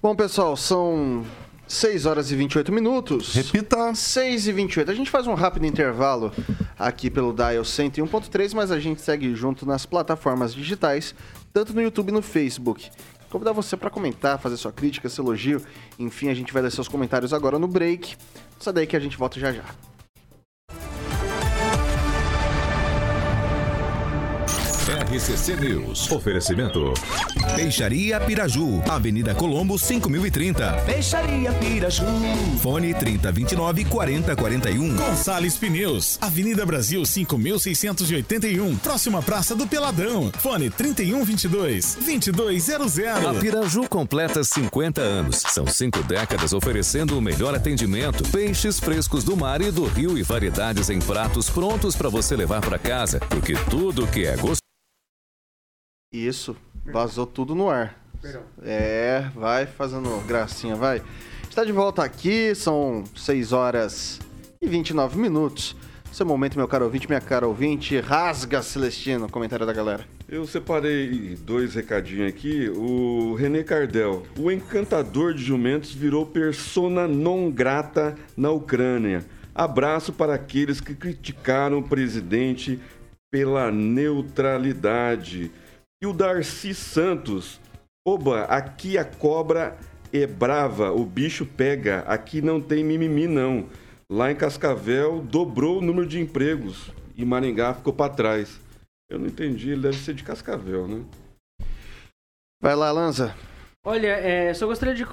Bom, pessoal, são 6 horas e 28 minutos. Repita. 6 e 28. A gente faz um rápido intervalo aqui pelo Dial 101.3, mas a gente segue junto nas plataformas digitais, tanto no YouTube e no Facebook. Convidar você para comentar, fazer sua crítica, seu elogio. Enfim, a gente vai ler seus comentários agora no break. Sai daí que a gente volta já já. RCC News. Oferecimento. Peixaria Piraju, Avenida Colombo 5030. Peixaria Piraju. Fone 3029 4041. Gonçalves Pneus, Avenida Brasil 5681, próxima Praça do Peladão. Fone 3122 2200. A Piraju completa 50 anos. São cinco décadas oferecendo o melhor atendimento. Peixes frescos do mar e do rio e variedades em pratos prontos para você levar para casa. Porque tudo que é gostoso. Isso, vazou tudo no ar. Perdão. É, vai fazendo gracinha, vai. Está de volta aqui, são 6 horas e 29 minutos. Seu momento, meu caro ouvinte, minha cara ouvinte, rasga Celestino, comentário da galera. Eu separei dois recadinhos aqui. O René Cardel. O encantador de jumentos virou persona non grata na Ucrânia. Abraço para aqueles que criticaram o presidente pela neutralidade. E o Darcy Santos. Oba, aqui a cobra é brava, o bicho pega. Aqui não tem mimimi, não. Lá em Cascavel dobrou o número de empregos e Maringá ficou para trás. Eu não entendi, ele deve ser de Cascavel, né? Vai lá, Lanza. Olha, é, só gostaria de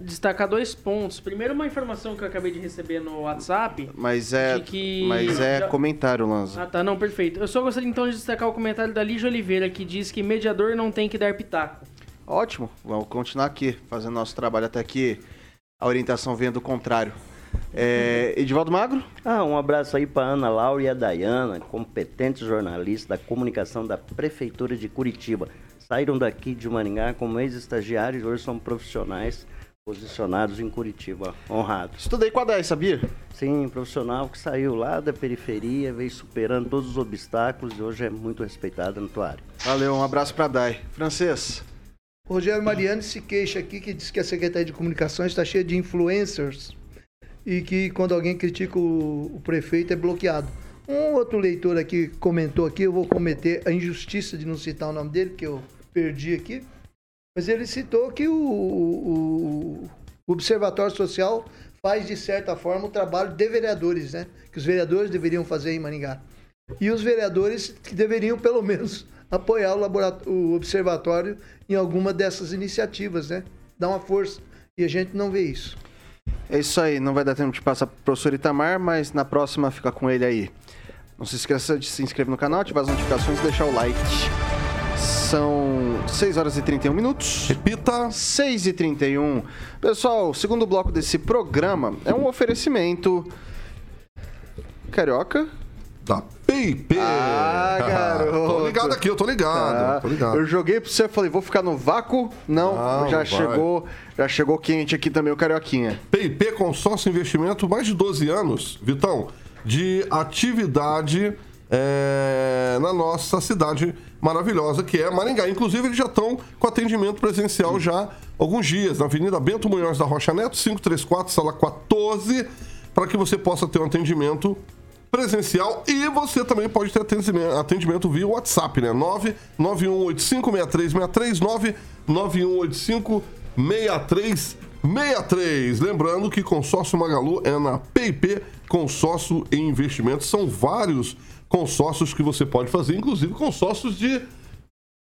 destacar dois pontos. Primeiro, uma informação que eu acabei de receber no WhatsApp. Mas é, que mas é já- comentário, Lanza. Ah, tá, não, perfeito. Eu só gostaria então de destacar o comentário da Lígia Oliveira, que diz que mediador não tem que dar pitaco. Ótimo, vamos continuar aqui, fazendo nosso trabalho até que a orientação venha do contrário. É, Edivaldo Magro? Ah, um abraço aí para Ana Laura e a Dayana, competentes jornalistas da comunicação da Prefeitura de Curitiba. Saíram daqui de Maringá como ex-estagiários e hoje são profissionais posicionados em Curitiba. Honrados. Estudei com a 10, sabia? Sim, profissional que saiu lá da periferia, veio superando todos os obstáculos e hoje é muito respeitado na tua área. Valeu, um abraço pra Dai. Francês? Rogério Mariani se queixa aqui que diz que a Secretaria de Comunicações está cheia de influencers e que quando alguém critica o, o prefeito é bloqueado. Um outro leitor aqui comentou aqui, eu vou cometer a injustiça de não citar o nome dele, que eu perdi aqui, mas ele citou que o, o- o Observatório Social faz, de certa forma, o trabalho de vereadores, né? Que os vereadores deveriam fazer em Maringá. E os vereadores que deveriam, pelo menos, apoiar o, o observatório em alguma dessas iniciativas, né? Dar uma força. E a gente não vê isso. É isso aí, não vai dar tempo de passar pro professor Itamar, mas na próxima fica com ele aí. Não se esqueça de se inscrever no canal, ativar as notificações e deixar o like. São 6 horas e 31 minutos. Repita. 6 e 31. Pessoal, o segundo bloco desse programa é um oferecimento. Carioca? Da PIP. Ah, garoto. tô ligado aqui, eu tô ligado. Tá. Tô ligado. Eu joguei pra você, falei, vou ficar no vácuo. Não, Não, já vai. chegou, já chegou quente aqui também o Carioquinha. PIP Consórcio Investimento, mais de 12 anos, Vitão, de atividade é, na nossa cidade maravilhosa, que é Maringá. Inclusive, eles já estão com atendimento presencial já alguns dias, na Avenida Bento Munhoz da Rocha Neto, 534, sala 14, para que você possa ter um atendimento presencial e você também pode ter atendimento, atendimento via WhatsApp, né? 991856363, 991856363. Lembrando que consórcio Magalu é na PIP Consórcio e Investimentos. São vários consórcios que você pode fazer, inclusive consórcios de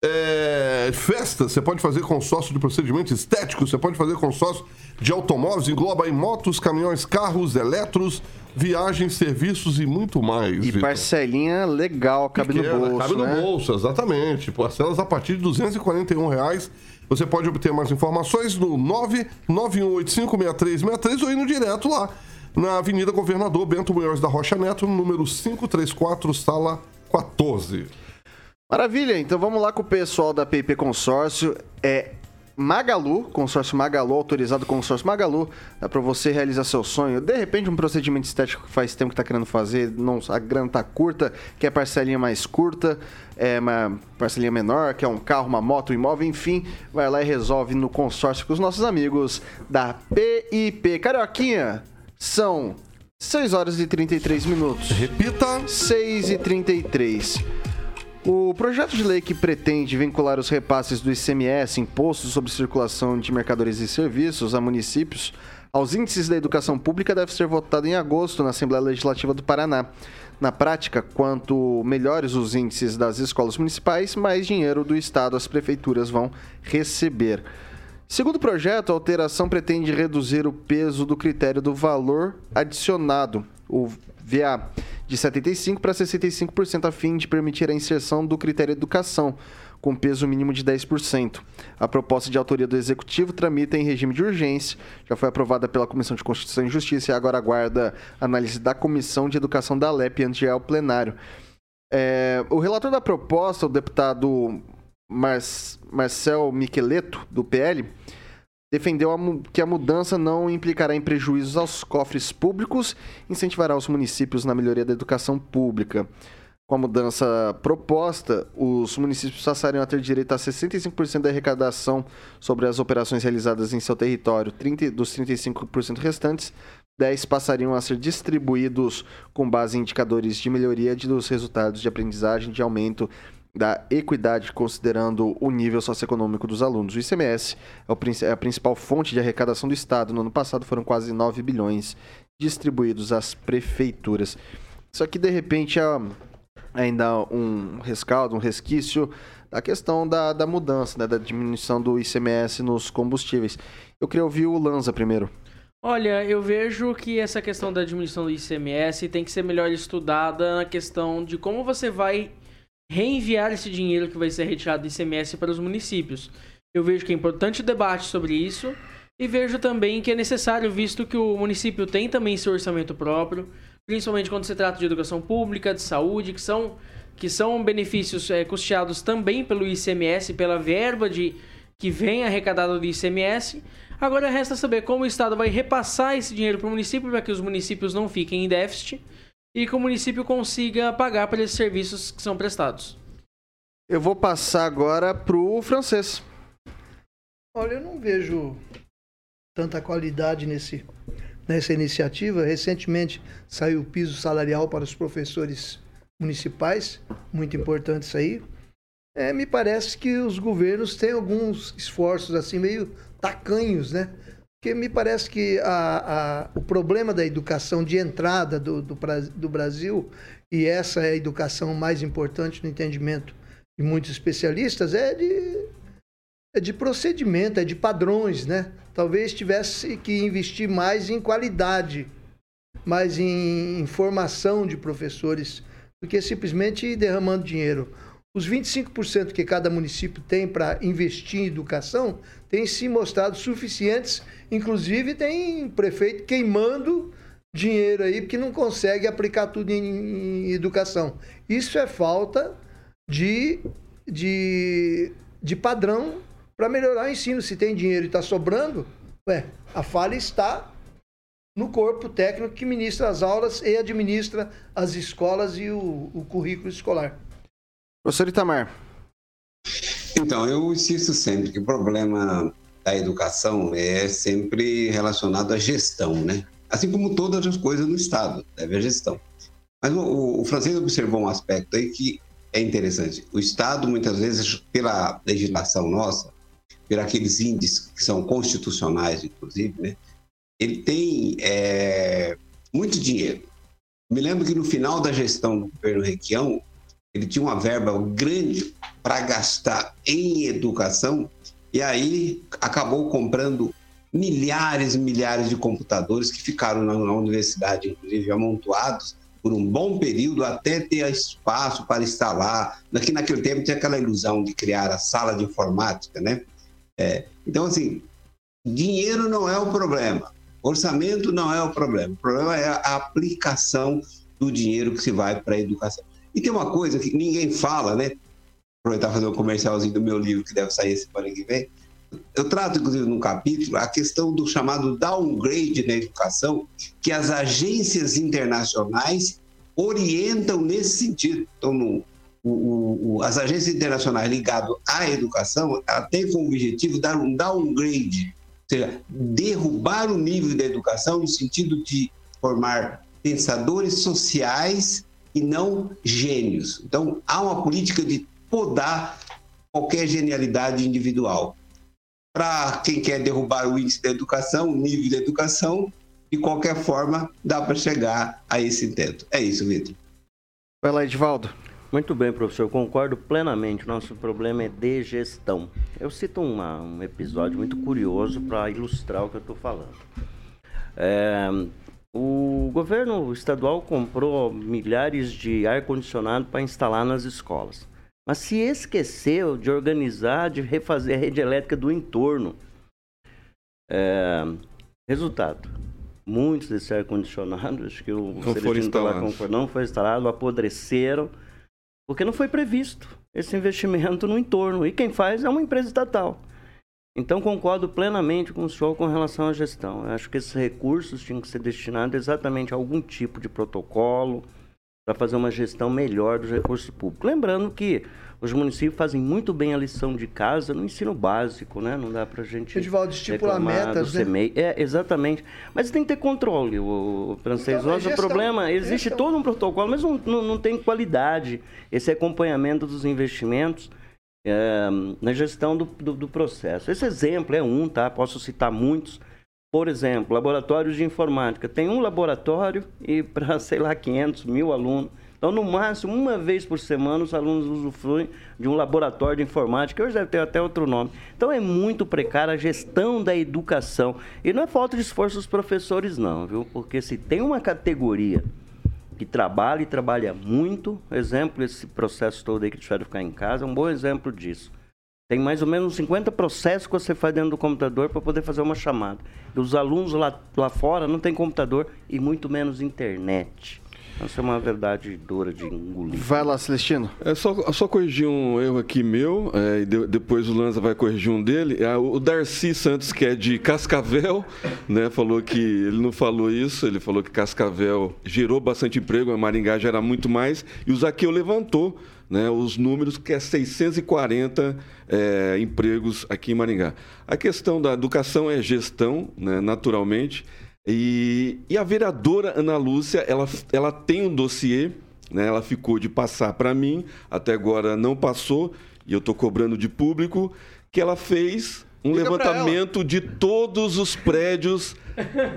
é, festas, você pode fazer consórcio de procedimentos estéticos, você pode fazer consórcio de automóveis, engloba aí motos, caminhões, carros, eletros, viagens, serviços e muito mais. E Vitor. parcelinha legal, cabe Pequena, no bolso, Cabe né? no bolso, exatamente. Parcelas a partir de 241 reais. Você pode obter mais informações no 991856363 ou indo direto lá na Avenida Governador Bento Munhoz da Rocha Neto, número 534, sala 14. Maravilha, então vamos lá com o pessoal da PIP Consórcio. É Magalu, consórcio Magalu, autorizado consórcio Magalu, dá pra você realizar seu sonho. De repente, um procedimento estético que faz tempo que tá querendo fazer, não, a grana tá curta, quer parcelinha mais curta, é uma parcelinha menor, quer um carro, uma moto, um imóvel, enfim, vai lá e resolve no consórcio com os nossos amigos da PIP. Carioquinha, são 6 horas e 33 minutos. Repita. 6 e 33. O projeto de lei que pretende vincular os repasses do ICMS, Imposto sobre Circulação de Mercadorias e Serviços, a municípios, aos índices da educação pública deve ser votado em agosto na Assembleia Legislativa do Paraná. Na prática, quanto melhores os índices das escolas municipais, mais dinheiro do Estado as prefeituras vão receber. Segundo o projeto, a alteração pretende reduzir o peso do critério do valor adicionado, o VA, de 75% para 65%, a fim de permitir a inserção do critério educação, com peso mínimo de 10%. A proposta de autoria do Executivo tramita em regime de urgência, já foi aprovada pela Comissão de Constituição e Justiça e agora aguarda análise da Comissão de Educação da LEP antes de ir ao plenário. É, o relator da proposta, o deputado Mar Marcel Micheleto, do PL, defendeu a que a mudança não implicará em prejuízos aos cofres públicos e incentivará os municípios na melhoria da educação pública. Com a mudança proposta, os municípios passariam a ter direito a 65% da arrecadação sobre as operações realizadas em seu território. 30 dos 35% restantes, 10 passariam a ser distribuídos com base em indicadores de melhoria de- dos resultados de aprendizagem de aumento da equidade, considerando o nível socioeconômico dos alunos. O ICMS é, é a principal fonte de arrecadação do Estado. No ano passado foram quase 9 bilhões distribuídos às prefeituras. Só que, de repente, há ainda um rescaldo, um resquício da questão da, da mudança, né, da diminuição do ICMS nos combustíveis. Eu queria ouvir o Lanza primeiro. Olha, eu vejo que essa questão da diminuição do ICMS tem que ser melhor estudada na questão de como você vai reenviar esse dinheiro que vai ser retirado do ICMS para os municípios. Eu vejo que é importante o debate sobre isso e vejo também que é necessário, visto que o município tem também seu orçamento próprio, principalmente quando se trata de educação pública, de saúde, que são, que são benefícios eh, custeados também pelo ICMS, pela verba de, que vem arrecadada do ICMS. Agora resta saber como o Estado vai repassar esse dinheiro para o município para que os municípios não fiquem em déficit e que o município consiga pagar por esses serviços que são prestados. Eu vou passar agora pro francês. Olha, eu não vejo tanta qualidade nesse, nessa iniciativa. Recentemente saiu o piso salarial para os professores municipais, muito importante isso aí. É, me parece que os governos têm alguns esforços assim meio tacanhos, né? Porque me parece que a, a- o problema da educação de entrada do, do, do Brasil, e essa é a educação mais importante no entendimento de muitos especialistas, é de é de procedimento, é de padrões, né? Talvez tivesse que investir mais em qualidade, mais em formação de professores, do que simplesmente derramando dinheiro. Os 25% que cada município tem para investir em educação têm se mostrado suficientes. Inclusive, tem prefeito queimando dinheiro aí porque não consegue aplicar tudo em, em educação. Isso é falta de, de, de padrão para melhorar o ensino. Se tem dinheiro e está sobrando, ué, a falha está no corpo técnico que ministra as aulas e administra as escolas e o, o currículo escolar. Professor Itamar. Então, eu insisto sempre que o problema da educação é sempre relacionado à gestão, né? Assim como todas as coisas no Estado, deve a gestão. Mas o, o francês observou um aspecto aí que é interessante. O Estado, muitas vezes, pela legislação nossa, por aqueles índices que são constitucionais, inclusive, né? ele tem é, muito dinheiro. Me lembro que no final da gestão do governo Requião, ele tinha uma verba grande para gastar em educação e aí acabou comprando milhares e milhares de computadores que ficaram na, na universidade, inclusive amontoados por um bom período até ter espaço para instalar. Naquele tempo tinha aquela ilusão de criar a sala de informática, né? É, então, assim, dinheiro não é o problema. Orçamento não é o problema. O problema é a aplicação do dinheiro que se vai para a educação. E tem uma coisa que ninguém fala, né? Aproveitar fazer um comercialzinho do meu livro que deve sair semana que vem. Eu trato, inclusive, num capítulo, a questão do chamado downgrade na educação, que as agências internacionais orientam nesse sentido. Então, no, o, o, as agências internacionais ligadas à educação têm como objetivo dar um downgrade seja, derrubar o nível da educação no sentido de formar pensadores sociais e não gênios. Então, há uma política de podar qualquer genialidade individual. Para quem quer derrubar o índice da educação, o nível da educação, de qualquer forma, dá para chegar a esse intento. É isso, Vitor. Vai lá, Edivaldo. Muito bem, professor, concordo plenamente. Nosso problema é de gestão. Eu cito uma, um episódio muito curioso para ilustrar o que eu estou falando. É, o governo estadual comprou milhares de ar-condicionado para instalar nas escolas, mas se esqueceu de organizar, de refazer a rede elétrica do entorno. É, resultado: muitos desses ar-condicionados, acho que o não foram instalados. não foi instalado, apodreceram porque não foi previsto esse investimento no entorno. E quem faz é uma empresa estatal. Então, concordo plenamente com o senhor com relação à gestão. Eu acho que esses recursos tinham que ser destinados exatamente a algum tipo de protocolo para fazer uma gestão melhor dos recursos públicos. Lembrando que os municípios fazem muito bem a lição de casa no ensino básico, né? Não dá para a gente. Edivaldo, estipular metas, né? CMEI. É, exatamente. Mas tem que ter controle, o, o francês. Então, é o problema, existe gestão. todo um protocolo, mas não, não, não, tem qualidade esse acompanhamento dos investimentos é, na gestão do, do, do processo. Esse exemplo é um, tá? Posso citar muitos. Por exemplo, laboratórios de informática. Tem um laboratório e para, sei lá, 500 mil alunos então, no máximo, uma vez por semana, os alunos usufruem de um laboratório de informática, hoje deve ter até outro nome. Então, é muito precária a gestão da educação. E não é falta de esforço dos professores, não, viu? Porque se tem uma categoria que trabalha e trabalha muito, exemplo, esse processo todo aí que tiver de ficar em casa, é um bom exemplo disso. Tem mais ou menos 50 processos que você faz dentro do computador para poder fazer uma chamada. E os alunos lá, lá fora não têm computador e muito menos internet. Essa é uma verdade dura de engolir. Vai lá, Celestino. É só, só corrigir um erro aqui meu, é, e de, depois o Lanza vai corrigir um dele. É, o Darcy Santos, que é de Cascavel, né, falou que ele não falou isso, ele falou que Cascavel gerou bastante emprego, a Maringá gera muito mais, e o Zaqueu levantou né, os números, que é 640 é, empregos aqui em Maringá. A questão da educação é gestão, né, naturalmente. E, e a vereadora Ana Lúcia, ela, ela tem um dossiê, né? ela ficou de passar para mim, até agora não passou, e eu estou cobrando de público, que ela fez um Fica levantamento de todos os prédios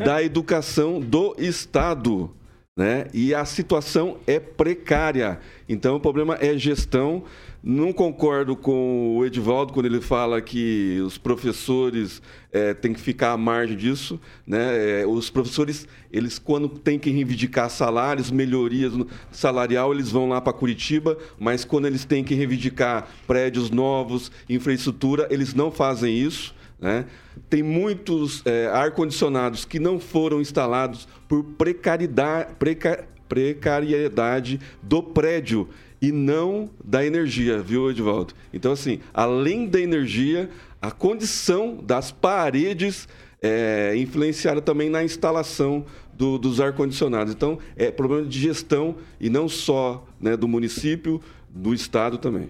da educação do Estado. Né? E a situação é precária. Então, o problema é gestão. Não concordo com o Edivaldo quando ele fala que os professores é, têm que ficar à margem disso. Né? É, os professores, eles quando têm que reivindicar salários, melhorias salarial, eles vão lá para Curitiba, mas quando eles têm que reivindicar prédios novos, infraestrutura, eles não fazem isso. Né? Tem muitos é, ar-condicionados que não foram instalados por precariedade, preca, precariedade do prédio e não da energia, viu, Edvaldo? Então, assim, além da energia, a condição das paredes é, influenciaram também na instalação do, dos ar-condicionados. Então, é problema de gestão e não só né, do município, do estado também.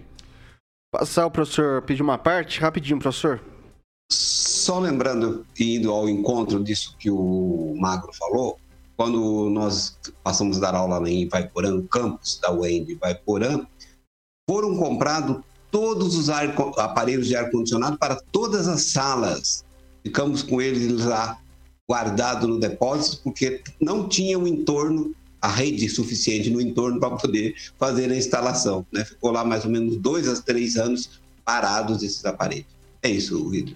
Passar o professor pedir uma parte, rapidinho, professor. Só lembrando e indo ao encontro disso que o Magro falou, quando nós passamos a dar aula em Ivaiporã, no campus da UEM de Ivaiporã, foram comprados todos os ar, aparelhos de ar-condicionado para todas as salas. Ficamos com eles lá guardados no depósito, porque não tinha o entorno, a rede suficiente no entorno para poder fazer a instalação. Né? Ficou lá mais ou menos dois a três anos parados esses aparelhos. É isso, Vitor.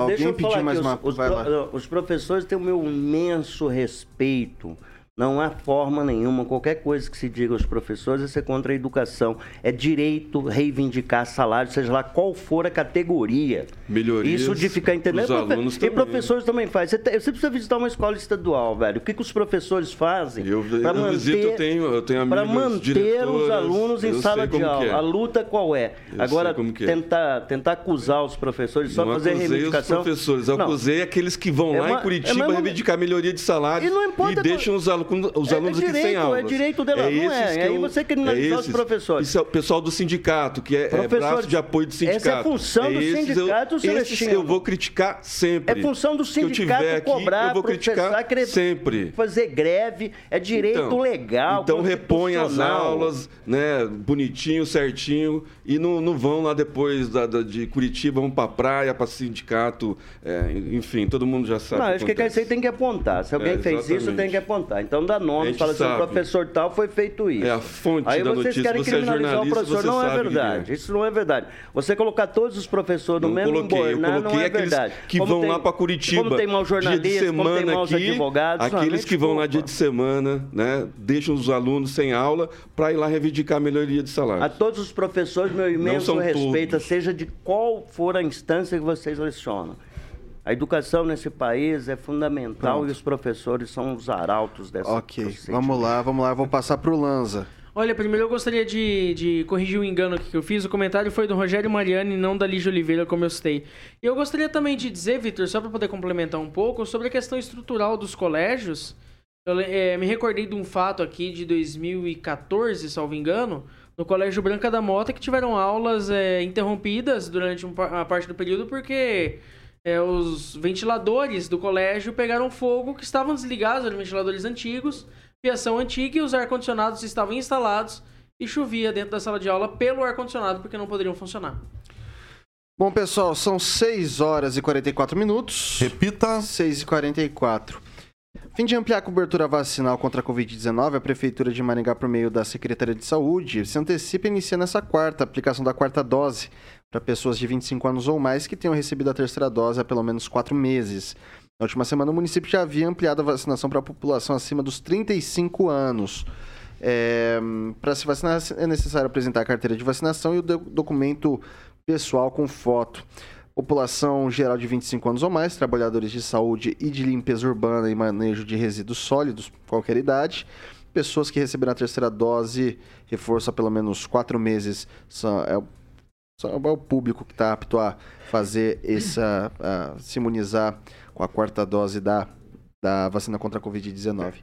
Alguém Deixa eu pediu falar mais uma... Os, os, os professores têm o meu imenso respeito não há forma nenhuma, qualquer coisa que se diga aos professores é ser contra a educação. É direito reivindicar salário, seja lá qual for a categoria. Melhorias Isso de ficar entendendo. Os alunos e também. professores também fazem. Você, você, precisa visitar uma escola estadual, velho. O que, que os professores fazem? Eu, eu manter, visito, eu tenho, eu tenho Para manter os alunos em sala de aula. É. A luta qual é? Eu Agora, é. tentar, tentar acusar os professores, só não fazer reivindicação. os professores, eu acusei aqueles que vão É lá uma- em Curitiba é uma- reivindicar melhoria de salário E não importa e deixam os alunos, os É- é alunos aqui sem direito, é direito dela, não esses é. que Aí eu- você criminalizar os esses. professores. Isso é o pessoal do sindicato, que é, é braço de apoio do sindicato. essa é a função do esses sindicato, eu, esses eu vou criticar sempre. É função do eu sindicato tiver aqui, cobrar, eu vou criticar sempre. fazer greve, é direito Então, legal. Então repõe as aulas, né, bonitinho, certinho, e não, não vão lá depois da, da- de Curitiba, vão pra praia, pra sindicato, é, enfim, todo mundo já sabe. Não, acho que acontece. isso aí tem que apontar. Se alguém É, fez isso, tem que apontar. Então dá A nome, fala assim, o professor tal foi feito isso. É a fonte Aí da vocês notícia. querem Você é criminalizar o jornalista, professor. Não é o verdade. é. Isso não é verdade. Você colocar todos os professores no Não mesmo coloquei, eu embornar não coloquei é aqueles verdade. que Como vão tem- lá para Curitiba. Como tem mau dia de jornalista, como tem semana maus aqui, advogados. não, aqueles que vão lá dia de semana, né, deixam os alunos sem aula para ir lá reivindicar a melhoria de salário. A todos os professores, meu imenso respeito, todos. seja de qual for a instância que vocês lecionam. A educação nesse país é fundamental Pronto. e os professores são os arautos dessa Ok, vamos lá, vamos lá. Eu vou passar pro Lanza. Olha, primeiro eu gostaria de, de corrigir um engano aqui que eu fiz. O comentário foi do Rogério Mariani, não da Lígia Oliveira, como eu citei. E eu gostaria também de dizer, Vitor, só para poder complementar um pouco, sobre a questão estrutural dos colégios. Eu eh, me recordei de um fato aqui de 2014, salvo engano, no Colégio Branca da Mota, que tiveram aulas eh, interrompidas durante um uma parte do período porque eh, os ventiladores do colégio pegaram fogo que estavam desligados, eram ventiladores antigos, fiação antiga e os ar-condicionados estavam instalados e chovia dentro da sala de aula pelo ar-condicionado porque não poderiam funcionar. Bom, pessoal, são 6 horas e 44 minutos. Repita. 6 e 44. Fim de ampliar a cobertura vacinal contra a Covid-19, a Prefeitura de Maringá, por meio da Secretaria de Saúde, se antecipa e inicia nessa quarta, a aplicação da quarta dose para pessoas de 25 anos ou mais que tenham recebido a terceira dose há pelo menos quatro meses. Na última semana, o município já havia ampliado a vacinação para a população acima dos 35 anos. para se vacinar, é necessário apresentar a carteira de vacinação e o do- documento pessoal com foto. População geral de 25 anos ou mais, trabalhadores de saúde e de limpeza urbana e manejo de resíduos sólidos, qualquer idade. Pessoas que receberam a terceira dose, reforço há pelo menos quatro meses, são, é, o- são- é o público que está apto a fazer essa, a se imunizar com a quarta dose da, da vacina contra a Covid-19.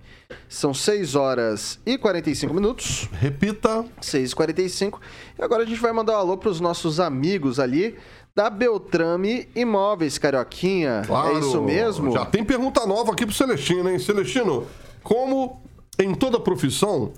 São 6 horas e 45 minutos. Repita. 6h45. E agora a gente vai mandar um alô para os nossos amigos ali da Beltrame Imóveis, Carioquinha. Claro. É isso mesmo? Já tem pergunta nova aqui pro Celestino, hein? Celestino, como em toda profissão,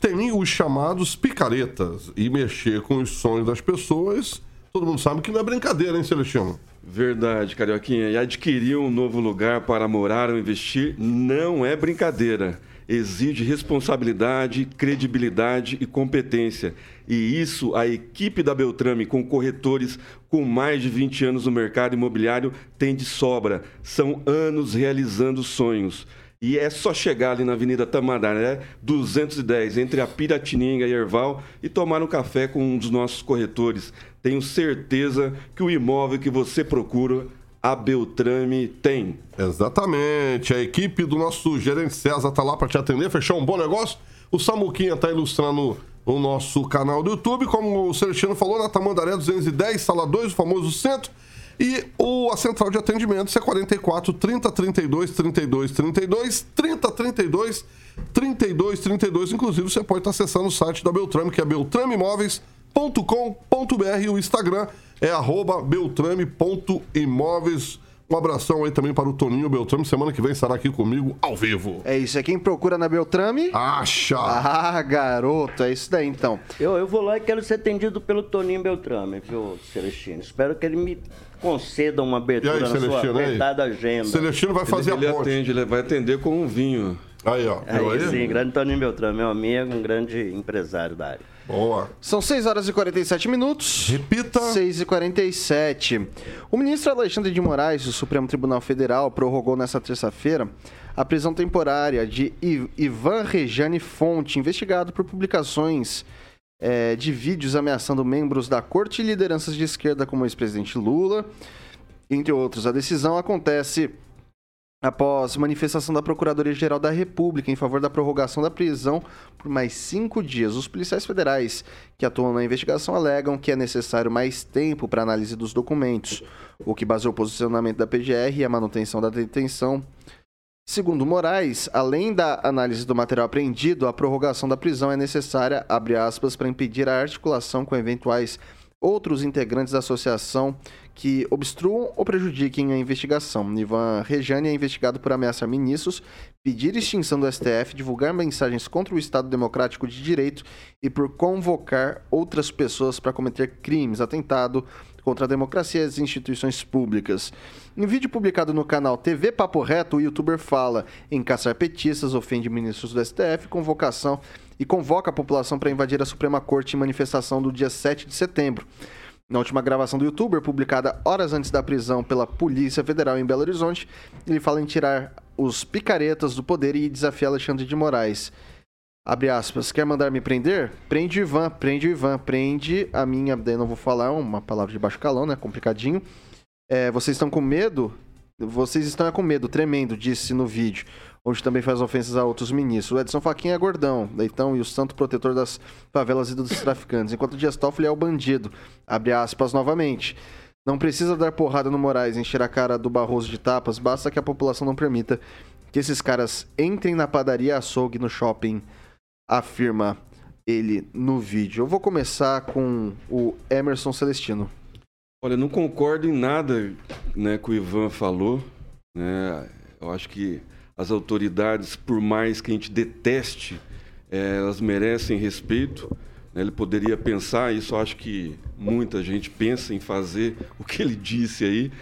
tem os chamados picaretas e mexer com os sonhos das pessoas. Todo mundo sabe que não é brincadeira, hein, Celestino? Verdade, Carioquinha. E adquirir um novo lugar para morar ou investir não é brincadeira. exige responsabilidade, credibilidade e competência. E isso a equipe da Beltrame, com corretores com mais de 20 anos no mercado imobiliário, tem de sobra. São anos realizando sonhos. E é só chegar ali na Avenida Tamandaré, 210, entre a Piratininga e Erval, e tomar um café com um dos nossos corretores. Tenho certeza que o imóvel que você procura, a Beltrame tem. Exatamente. A equipe do nosso gerente César tá lá para te atender, fechou um bom negócio. O Samuquinha tá ilustrando o nosso canal do YouTube, como o Celestino falou, na Tamandaré 210, sala 2, o famoso centro. E o, a central de atendimento é 44 30 32 32 32 30 32 32 32. Inclusive, você pode estar acessando o site da Beltrame, que é beltrameimóveis.com.br. O Instagram é arroba beltrame.imóveis. Um abração aí também para o Toninho Beltrame. Semana que vem estará aqui comigo ao vivo. É isso, é quem procura na Beltrame. Acha! Ah, garoto, é isso daí então. Eu, eu vou lá e quero ser atendido pelo Toninho Beltrame, viu, Celestino? Espero que ele me conceda uma abertura aí, na sua Celestino, apertada agenda. Celestino vai fazer ele, ele a ponte. atende, ele vai atender com um vinho. Aí, ó. Aí aí? sim, grande Toninho Beltrame, meu amigo, um grande empresário da área. Boa. São 6 horas e 47 minutos. Repita. 6 e 47. O ministro Alexandre de Moraes, do Supremo Tribunal Federal, prorrogou nesta terça-feira a prisão temporária de Ivan Rejane Fonte, investigado por publicações eh, de vídeos ameaçando membros da corte e lideranças de esquerda, como o ex-presidente Lula, entre outros. A decisão acontece após manifestação da Procuradoria-Geral da República em favor da prorrogação da prisão por mais cinco dias. Os policiais federais que atuam na investigação alegam que é necessário mais tempo para análise dos documentos, o que baseou o posicionamento da PGR e a manutenção da detenção. Segundo Moraes, além da análise do material apreendido, a prorrogação da prisão é necessária, abre aspas, para impedir a articulação com eventuais outros integrantes da associação que obstruam ou prejudiquem a investigação. Ivan Rejane é investigado por ameaçar ministros, pedir extinção do STF, divulgar mensagens contra o Estado Democrático de Direito e por convocar outras pessoas para cometer crimes, atentado contra a democracia e as instituições públicas. Em vídeo publicado no canal TV Papo Reto, o youtuber fala em caçar petistas, ofende ministros do STF, convocação e convoca a população para invadir a Suprema Corte em manifestação do dia 7 de setembro. Na última gravação do youtuber, publicada horas antes da prisão pela Polícia Federal em Belo Horizonte, ele fala em tirar os picaretas do poder e desafia Alexandre de Moraes. Abre aspas, quer mandar me prender? Prende o Ivan, prende o Ivan, prende a minha. Daí não vou falar uma palavra de baixo calão, né? Complicadinho. É, vocês estão com medo? Vocês estão com medo, tremendo, disse no vídeo, onde também faz ofensas a outros ministros. O Edson Fachin é gordão, leitão e o santo protetor das favelas e dos traficantes, enquanto o Dias Toffoli é o bandido. Abre aspas novamente. Não precisa dar porrada no Moraes, encher a cara do Barroso de tapas, basta que a população não permita que esses caras entrem na padaria açougue no shopping, afirma ele no vídeo. Eu vou começar com o Emerson Celestino. Olha, não concordo em nada né, que o Ivan falou. Né? Eu acho que as autoridades, por mais que a gente deteste, eh, elas merecem respeito. né? Ele poderia pensar, isso acho que muita gente pensa em fazer o que ele disse aí,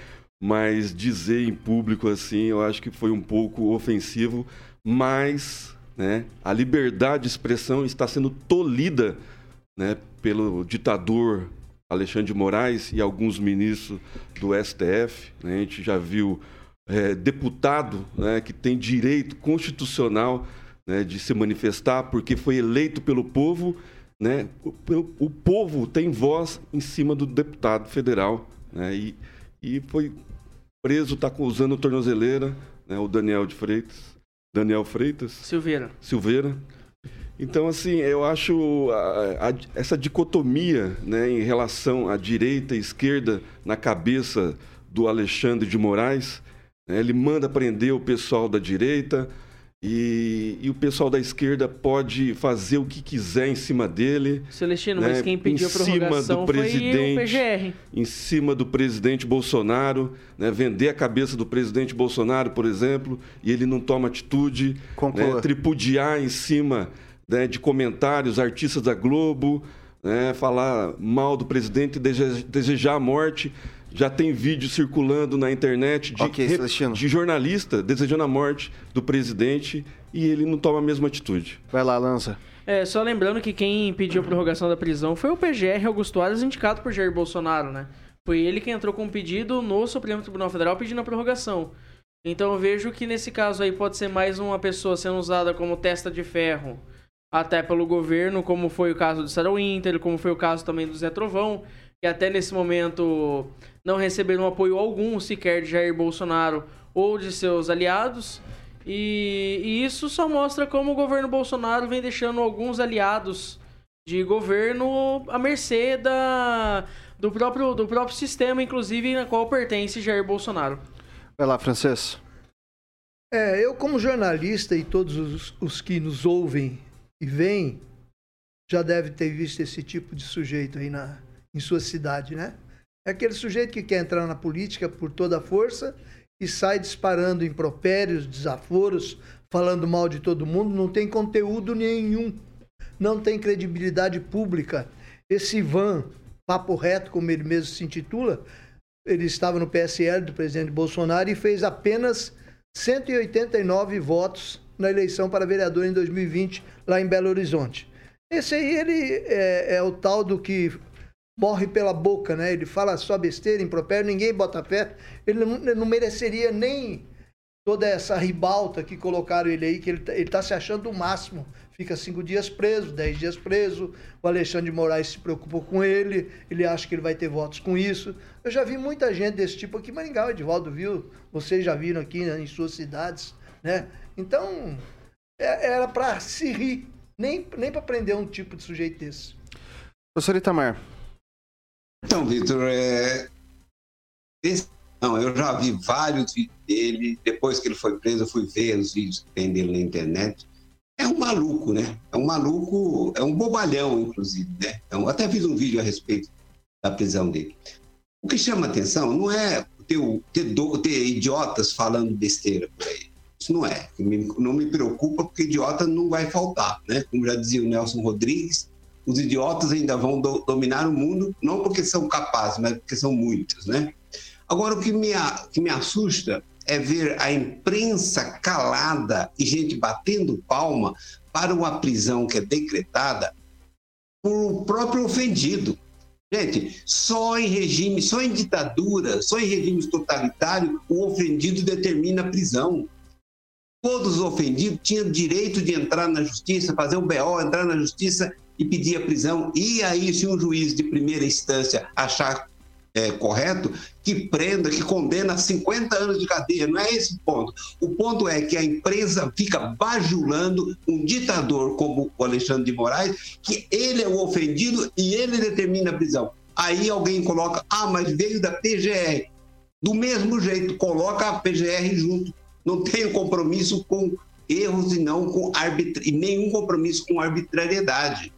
mas dizer em público assim, eu acho que foi um pouco ofensivo, mas né, a liberdade de expressão está sendo tolhida né, pelo ditador Alexandre de Moraes e alguns ministros do STF. né? A gente já viu é, deputado né, que tem direito constitucional né, de se manifestar porque foi eleito pelo povo. Né? O, o- o povo tem voz em cima do deputado federal né? e, e foi preso, está usando tornozeleira, né? o Daniel de Freitas. Daniel Freitas. Silveira. Silveira. Então, assim, eu acho a- a- essa dicotomia né, em relação à direita e esquerda na cabeça do Alexandre de Moraes. né, ele manda prender o pessoal da direita e, e o pessoal da esquerda pode fazer o que quiser em cima dele. Celestino, né, mas quem pediu a em cima do prorrogação foi o presidente, PGR. em cima do presidente Bolsonaro, né, vender a cabeça do presidente Bolsonaro, por exemplo, e ele não toma atitude, né, tripudiar em cima né, de comentários, artistas da Globo, né, falar mal do presidente, dese- desejar a morte. Já tem vídeo circulando na internet de, Ok, re- Celestino. de jornalista desejando a morte do presidente e ele não toma a mesma atitude. Vai lá, lança. É, só lembrando que quem pediu a prorrogação da prisão foi o PGR Augusto Aras, indicado por Jair Bolsonaro, né? Foi ele que entrou com um pedido no Supremo Tribunal Federal pedindo a prorrogação. Então eu vejo que nesse caso aí pode ser mais uma pessoa sendo usada como testa de ferro, até pelo governo, como foi o caso do Sarah Winter, como foi o caso também do Zé Trovão, que até nesse momento não receberam apoio algum sequer de Jair Bolsonaro ou de seus aliados. E, e isso só mostra como o governo Bolsonaro vem deixando alguns aliados de governo à mercê da, do, próprio, do próprio sistema, inclusive na qual pertence Jair Bolsonaro. Vai lá, francês. É, eu como jornalista e todos os, os que nos ouvem e veem, já deve ter visto esse tipo de sujeito aí na, em sua cidade, né? É aquele sujeito que quer entrar na política por toda a força e sai disparando impropérios, desaforos, falando mal de todo mundo, não tem conteúdo nenhum, não tem credibilidade pública. Esse Ivan, papo reto, como ele mesmo se intitula, ele estava no PSL do presidente Bolsonaro e fez apenas 189 votos na eleição para vereador em 2020 lá em Belo Horizonte. Esse aí ele é, é o tal do que morre pela boca, né? Ele fala só besteira, impropério, ninguém bota fé. Ele não, não mereceria nem toda essa ribalta que colocaram ele aí, que ele, tá- ele tá se achando o máximo. Fica cinco dias preso, dez dias preso. O Alexandre de Moraes se preocupou com ele, ele acha que ele vai ter votos com isso. Eu já vi muita gente desse tipo aqui Maringá, o Edivaldo viu, vocês já viram aqui né, em suas cidades, né? Então, é- era para se rir, nem, nem para prender um tipo de sujeito desse. Professor Itamar. Então, Vitor, é... não, eu já vi vários vídeos dele. Depois que ele foi preso, eu fui ver os vídeos que tem dele na internet. É um maluco, né? É um maluco, é um bobalhão, inclusive, né? Então, até fiz um vídeo a respeito da prisão dele. O que chama atenção não é ter, ter, do- ter idiotas falando besteira por aí. Isso não é. Não me preocupa, porque idiota não vai faltar, né? Como já dizia o Nelson Rodrigues, os idiotas ainda vão do- dominar o mundo, não porque são capazes, mas porque são muitos, né? Agora, o que me, que me assusta é ver a imprensa calada e gente batendo palma para uma prisão que é decretada por o próprio ofendido. Gente, só em regime, só em ditadura, só em regimes totalitários, o ofendido determina a prisão. Todos os ofendidos tinham direito de entrar na justiça, fazer um BO, entrar na justiça e pedir a prisão. E aí, se um juiz de primeira instância achar é, correto, que prenda, que condena a 50 anos de cadeia. Não é esse o ponto. O ponto é que a imprensa fica bajulando um ditador como o Alexandre de Moraes, que ele é o ofendido e ele determina a prisão. Aí alguém coloca, ah, mas veio da PGR. Do mesmo jeito, coloca a PGR junto. Não tem compromisso com erros e não com arbitra... e nenhum compromisso com arbitrariedade.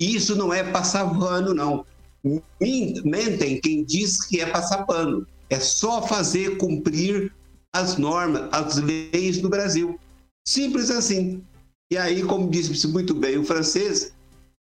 Isso não é passar pano, não. Men- Mentem quem diz que é passar pano. É só fazer cumprir as normas, as leis do Brasil. Simples assim. E aí, como disse muito bem o francês,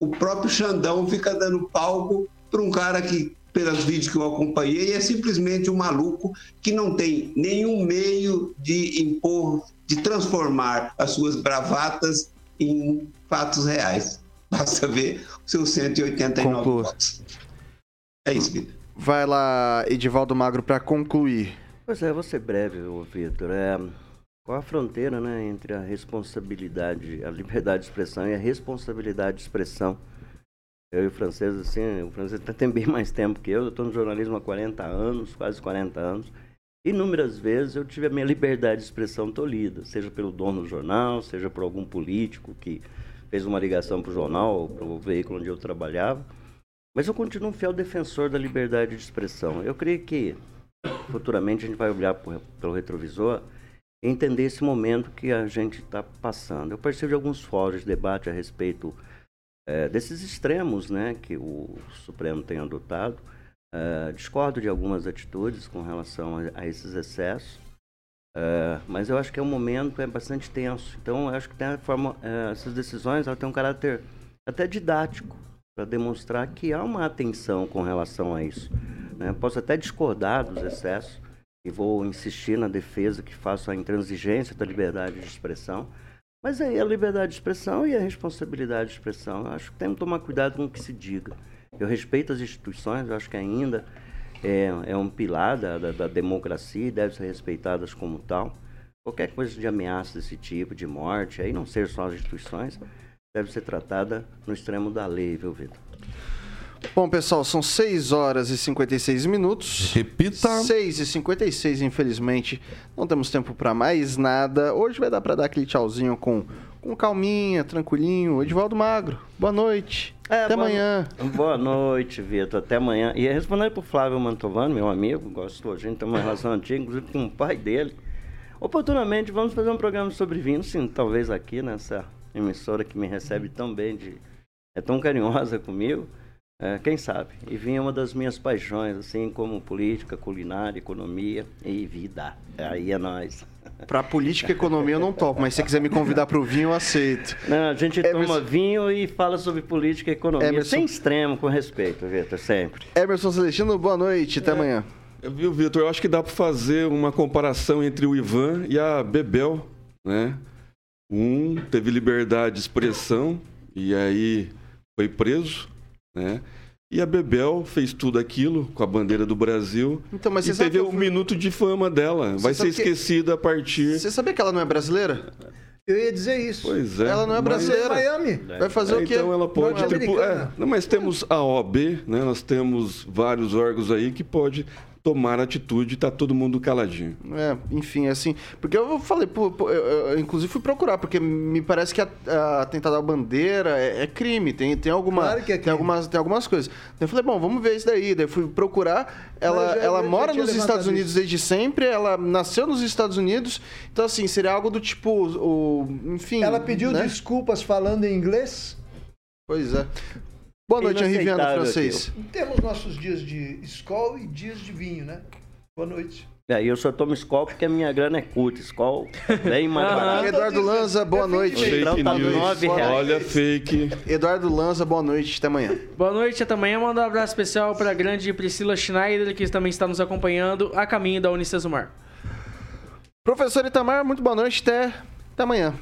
o próprio Xandão fica dando palco para um cara que, pelos vídeos que eu acompanhei, é simplesmente um maluco que não tem nenhum meio de impor, de transformar as suas bravatas em fatos reais. Basta ver os seus 189 Conclua. votos. É isso, Vitor. Vai lá, Edivaldo Magro, para concluir. Pois é, vou ser breve, Vitor. É, qual a fronteira né, entre a responsabilidade, a liberdade de expressão e a responsabilidade de expressão? Eu e o francês, assim, o francês até tem bem mais tempo que eu, eu estou no jornalismo há 40 anos, quase 40 anos. Inúmeras vezes eu tive a minha liberdade de expressão tolhida, seja pelo dono do jornal, seja por algum político que fez uma ligação para o jornal, para o veículo onde eu trabalhava. Mas eu continuo um fiel defensor da liberdade de expressão. Eu creio que futuramente a gente vai olhar por- pelo retrovisor e entender esse momento que a gente está passando. Eu participo de alguns fóruns de debate a respeito eh, desses extremos né, que o Supremo tem adotado. Eh, discordo de algumas atitudes com relação a, a esses excessos, eh, mas eu acho que é um momento é bastante tenso. Então, eu acho que tem a forma, eh, essas decisões ela têm um caráter até didático para demonstrar que há uma atenção com relação a isso. Né? Posso até discordar dos excessos e vou insistir na defesa que faço a intransigência da liberdade de expressão. Mas aí a liberdade de expressão e a responsabilidade de expressão. Eu acho que temos que tomar cuidado com o que se diga. Eu respeito as instituições, eu acho que ainda é, é um pilar da, da, da democracia e deve ser respeitadas como tal. Qualquer coisa de ameaça desse tipo, de morte, aí não ser só as instituições, deve ser tratada no extremo da lei, viu, Vitor? Bom, pessoal, são 6 horas e 56 minutos. Repita. 6 e 56, infelizmente. Não temos tempo para mais nada. Hoje vai dar para dar aquele tchauzinho com, com calminha, tranquilinho. Edivaldo Magro, boa noite. É, Até boa- amanhã. Boa noite, Vitor. Até amanhã. E respondendo para o Flávio Mantovano, meu amigo, gosto, a gente tem uma relação antiga, inclusive com o pai dele. Oportunamente, vamos fazer um programa sobre vinho, sim, talvez aqui nessa emissora que me recebe tão bem, de, é tão carinhosa comigo. É, quem sabe? E vinho é uma das minhas paixões, assim como política, culinária, economia e vida. Aí é nós. Pra política e economia eu não topo, mas se você quiser me convidar pro vinho, eu aceito. Não, a gente Emerson- toma vinho e fala sobre política e economia, Emerson- sem extremo, com respeito, Vitor, sempre. Emerson Celestino, boa noite. Até amanhã. Viu, Vitor? Eu acho que dá para fazer uma comparação entre o Ivan e a Bebel, né? Um teve liberdade de expressão e aí foi preso, né? E a Bebel fez tudo aquilo com a bandeira do Brasil Então, mas e teve um fui- minuto de fama dela. Vai ser sabe que- esquecida a partir... Você sabia que ela não é brasileira? Eu ia dizer isso. Pois é. Ela não é mas- brasileira. Miami. Vai fazer É, o quê? Então ela pode tripular. É, não, mas temos a OAB, né? Nós temos vários órgãos aí que pode tomar atitude e tá todo mundo caladinho. É, enfim, assim. Porque eu falei, pô, pô, eu, eu- eu inclusive fui procurar, porque me parece que a, a atentado à bandeira é, é crime. Tem, tem, alguma, Claro que é tem, crime. algumas, tem algumas coisas. Daí eu falei, bom, vamos ver isso daí. Daí fui procurar. Ela, já- ela já mora nos Estados Unidos isso. desde sempre, ela nasceu nos Estados Unidos. Então, assim, seria algo do tipo. O, enfim. Ela pediu né? desculpas falando em inglês. Pois é. Boa noite, Henri Viana, Inaceitável francês. Temos nossos dias de escola e dias de vinho, né? Boa noite. É, e eu só tomo Skol porque a minha grana é curta. Skol bem mais barato. Eduardo Lanza, boa É noite. fake tá nove reais. Olha, fake. Eduardo Lanza, boa noite. Até amanhã. Boa noite, até amanhã. Manda um abraço especial para a grande Priscila Schneider, que também está nos acompanhando a caminho da Unicesumar. Professor Itamar, muito boa noite. Até, até amanhã.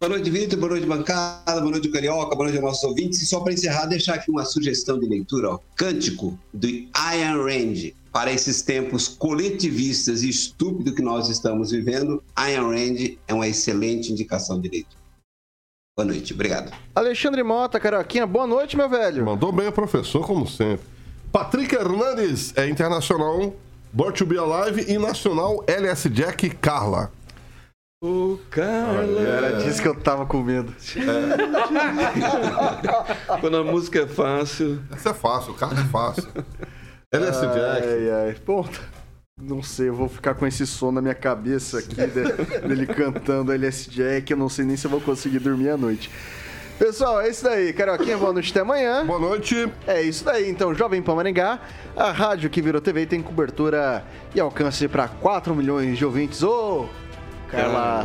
Boa noite, Vitor. Boa noite, bancada. Boa noite, Carioca. Boa noite aos nossos ouvintes. E só para encerrar, deixar aqui uma sugestão de leitura: ó. Cântico do Ian Rand. Para esses tempos coletivistas e estúpidos que nós estamos vivendo, Ian Rand é uma excelente indicação de leitura. Boa noite. Obrigado. Alexandre Mota, Carioquinha, boa noite, meu velho. Mandou bem o professor, como sempre. Patrick Hernandes é internacional, Born to Be Alive e nacional LS Jack Carla. Ô, Carla. Era disso que eu tava com medo. Quando a música é fácil. Essa é fácil, carta é fácil. LS Jack. Ai, ai. Pô, não sei, eu vou ficar com esse som na minha cabeça aqui, de- dele cantando LS Jack. Eu não sei nem se eu vou conseguir dormir à noite. Pessoal, é isso daí. Carioquinha, boa noite até amanhã. Boa noite. É isso daí, então, Jovem Pan Maringá, a rádio que virou TV tem cobertura e alcance para 4 milhões de ouvintes. Ô, Carla.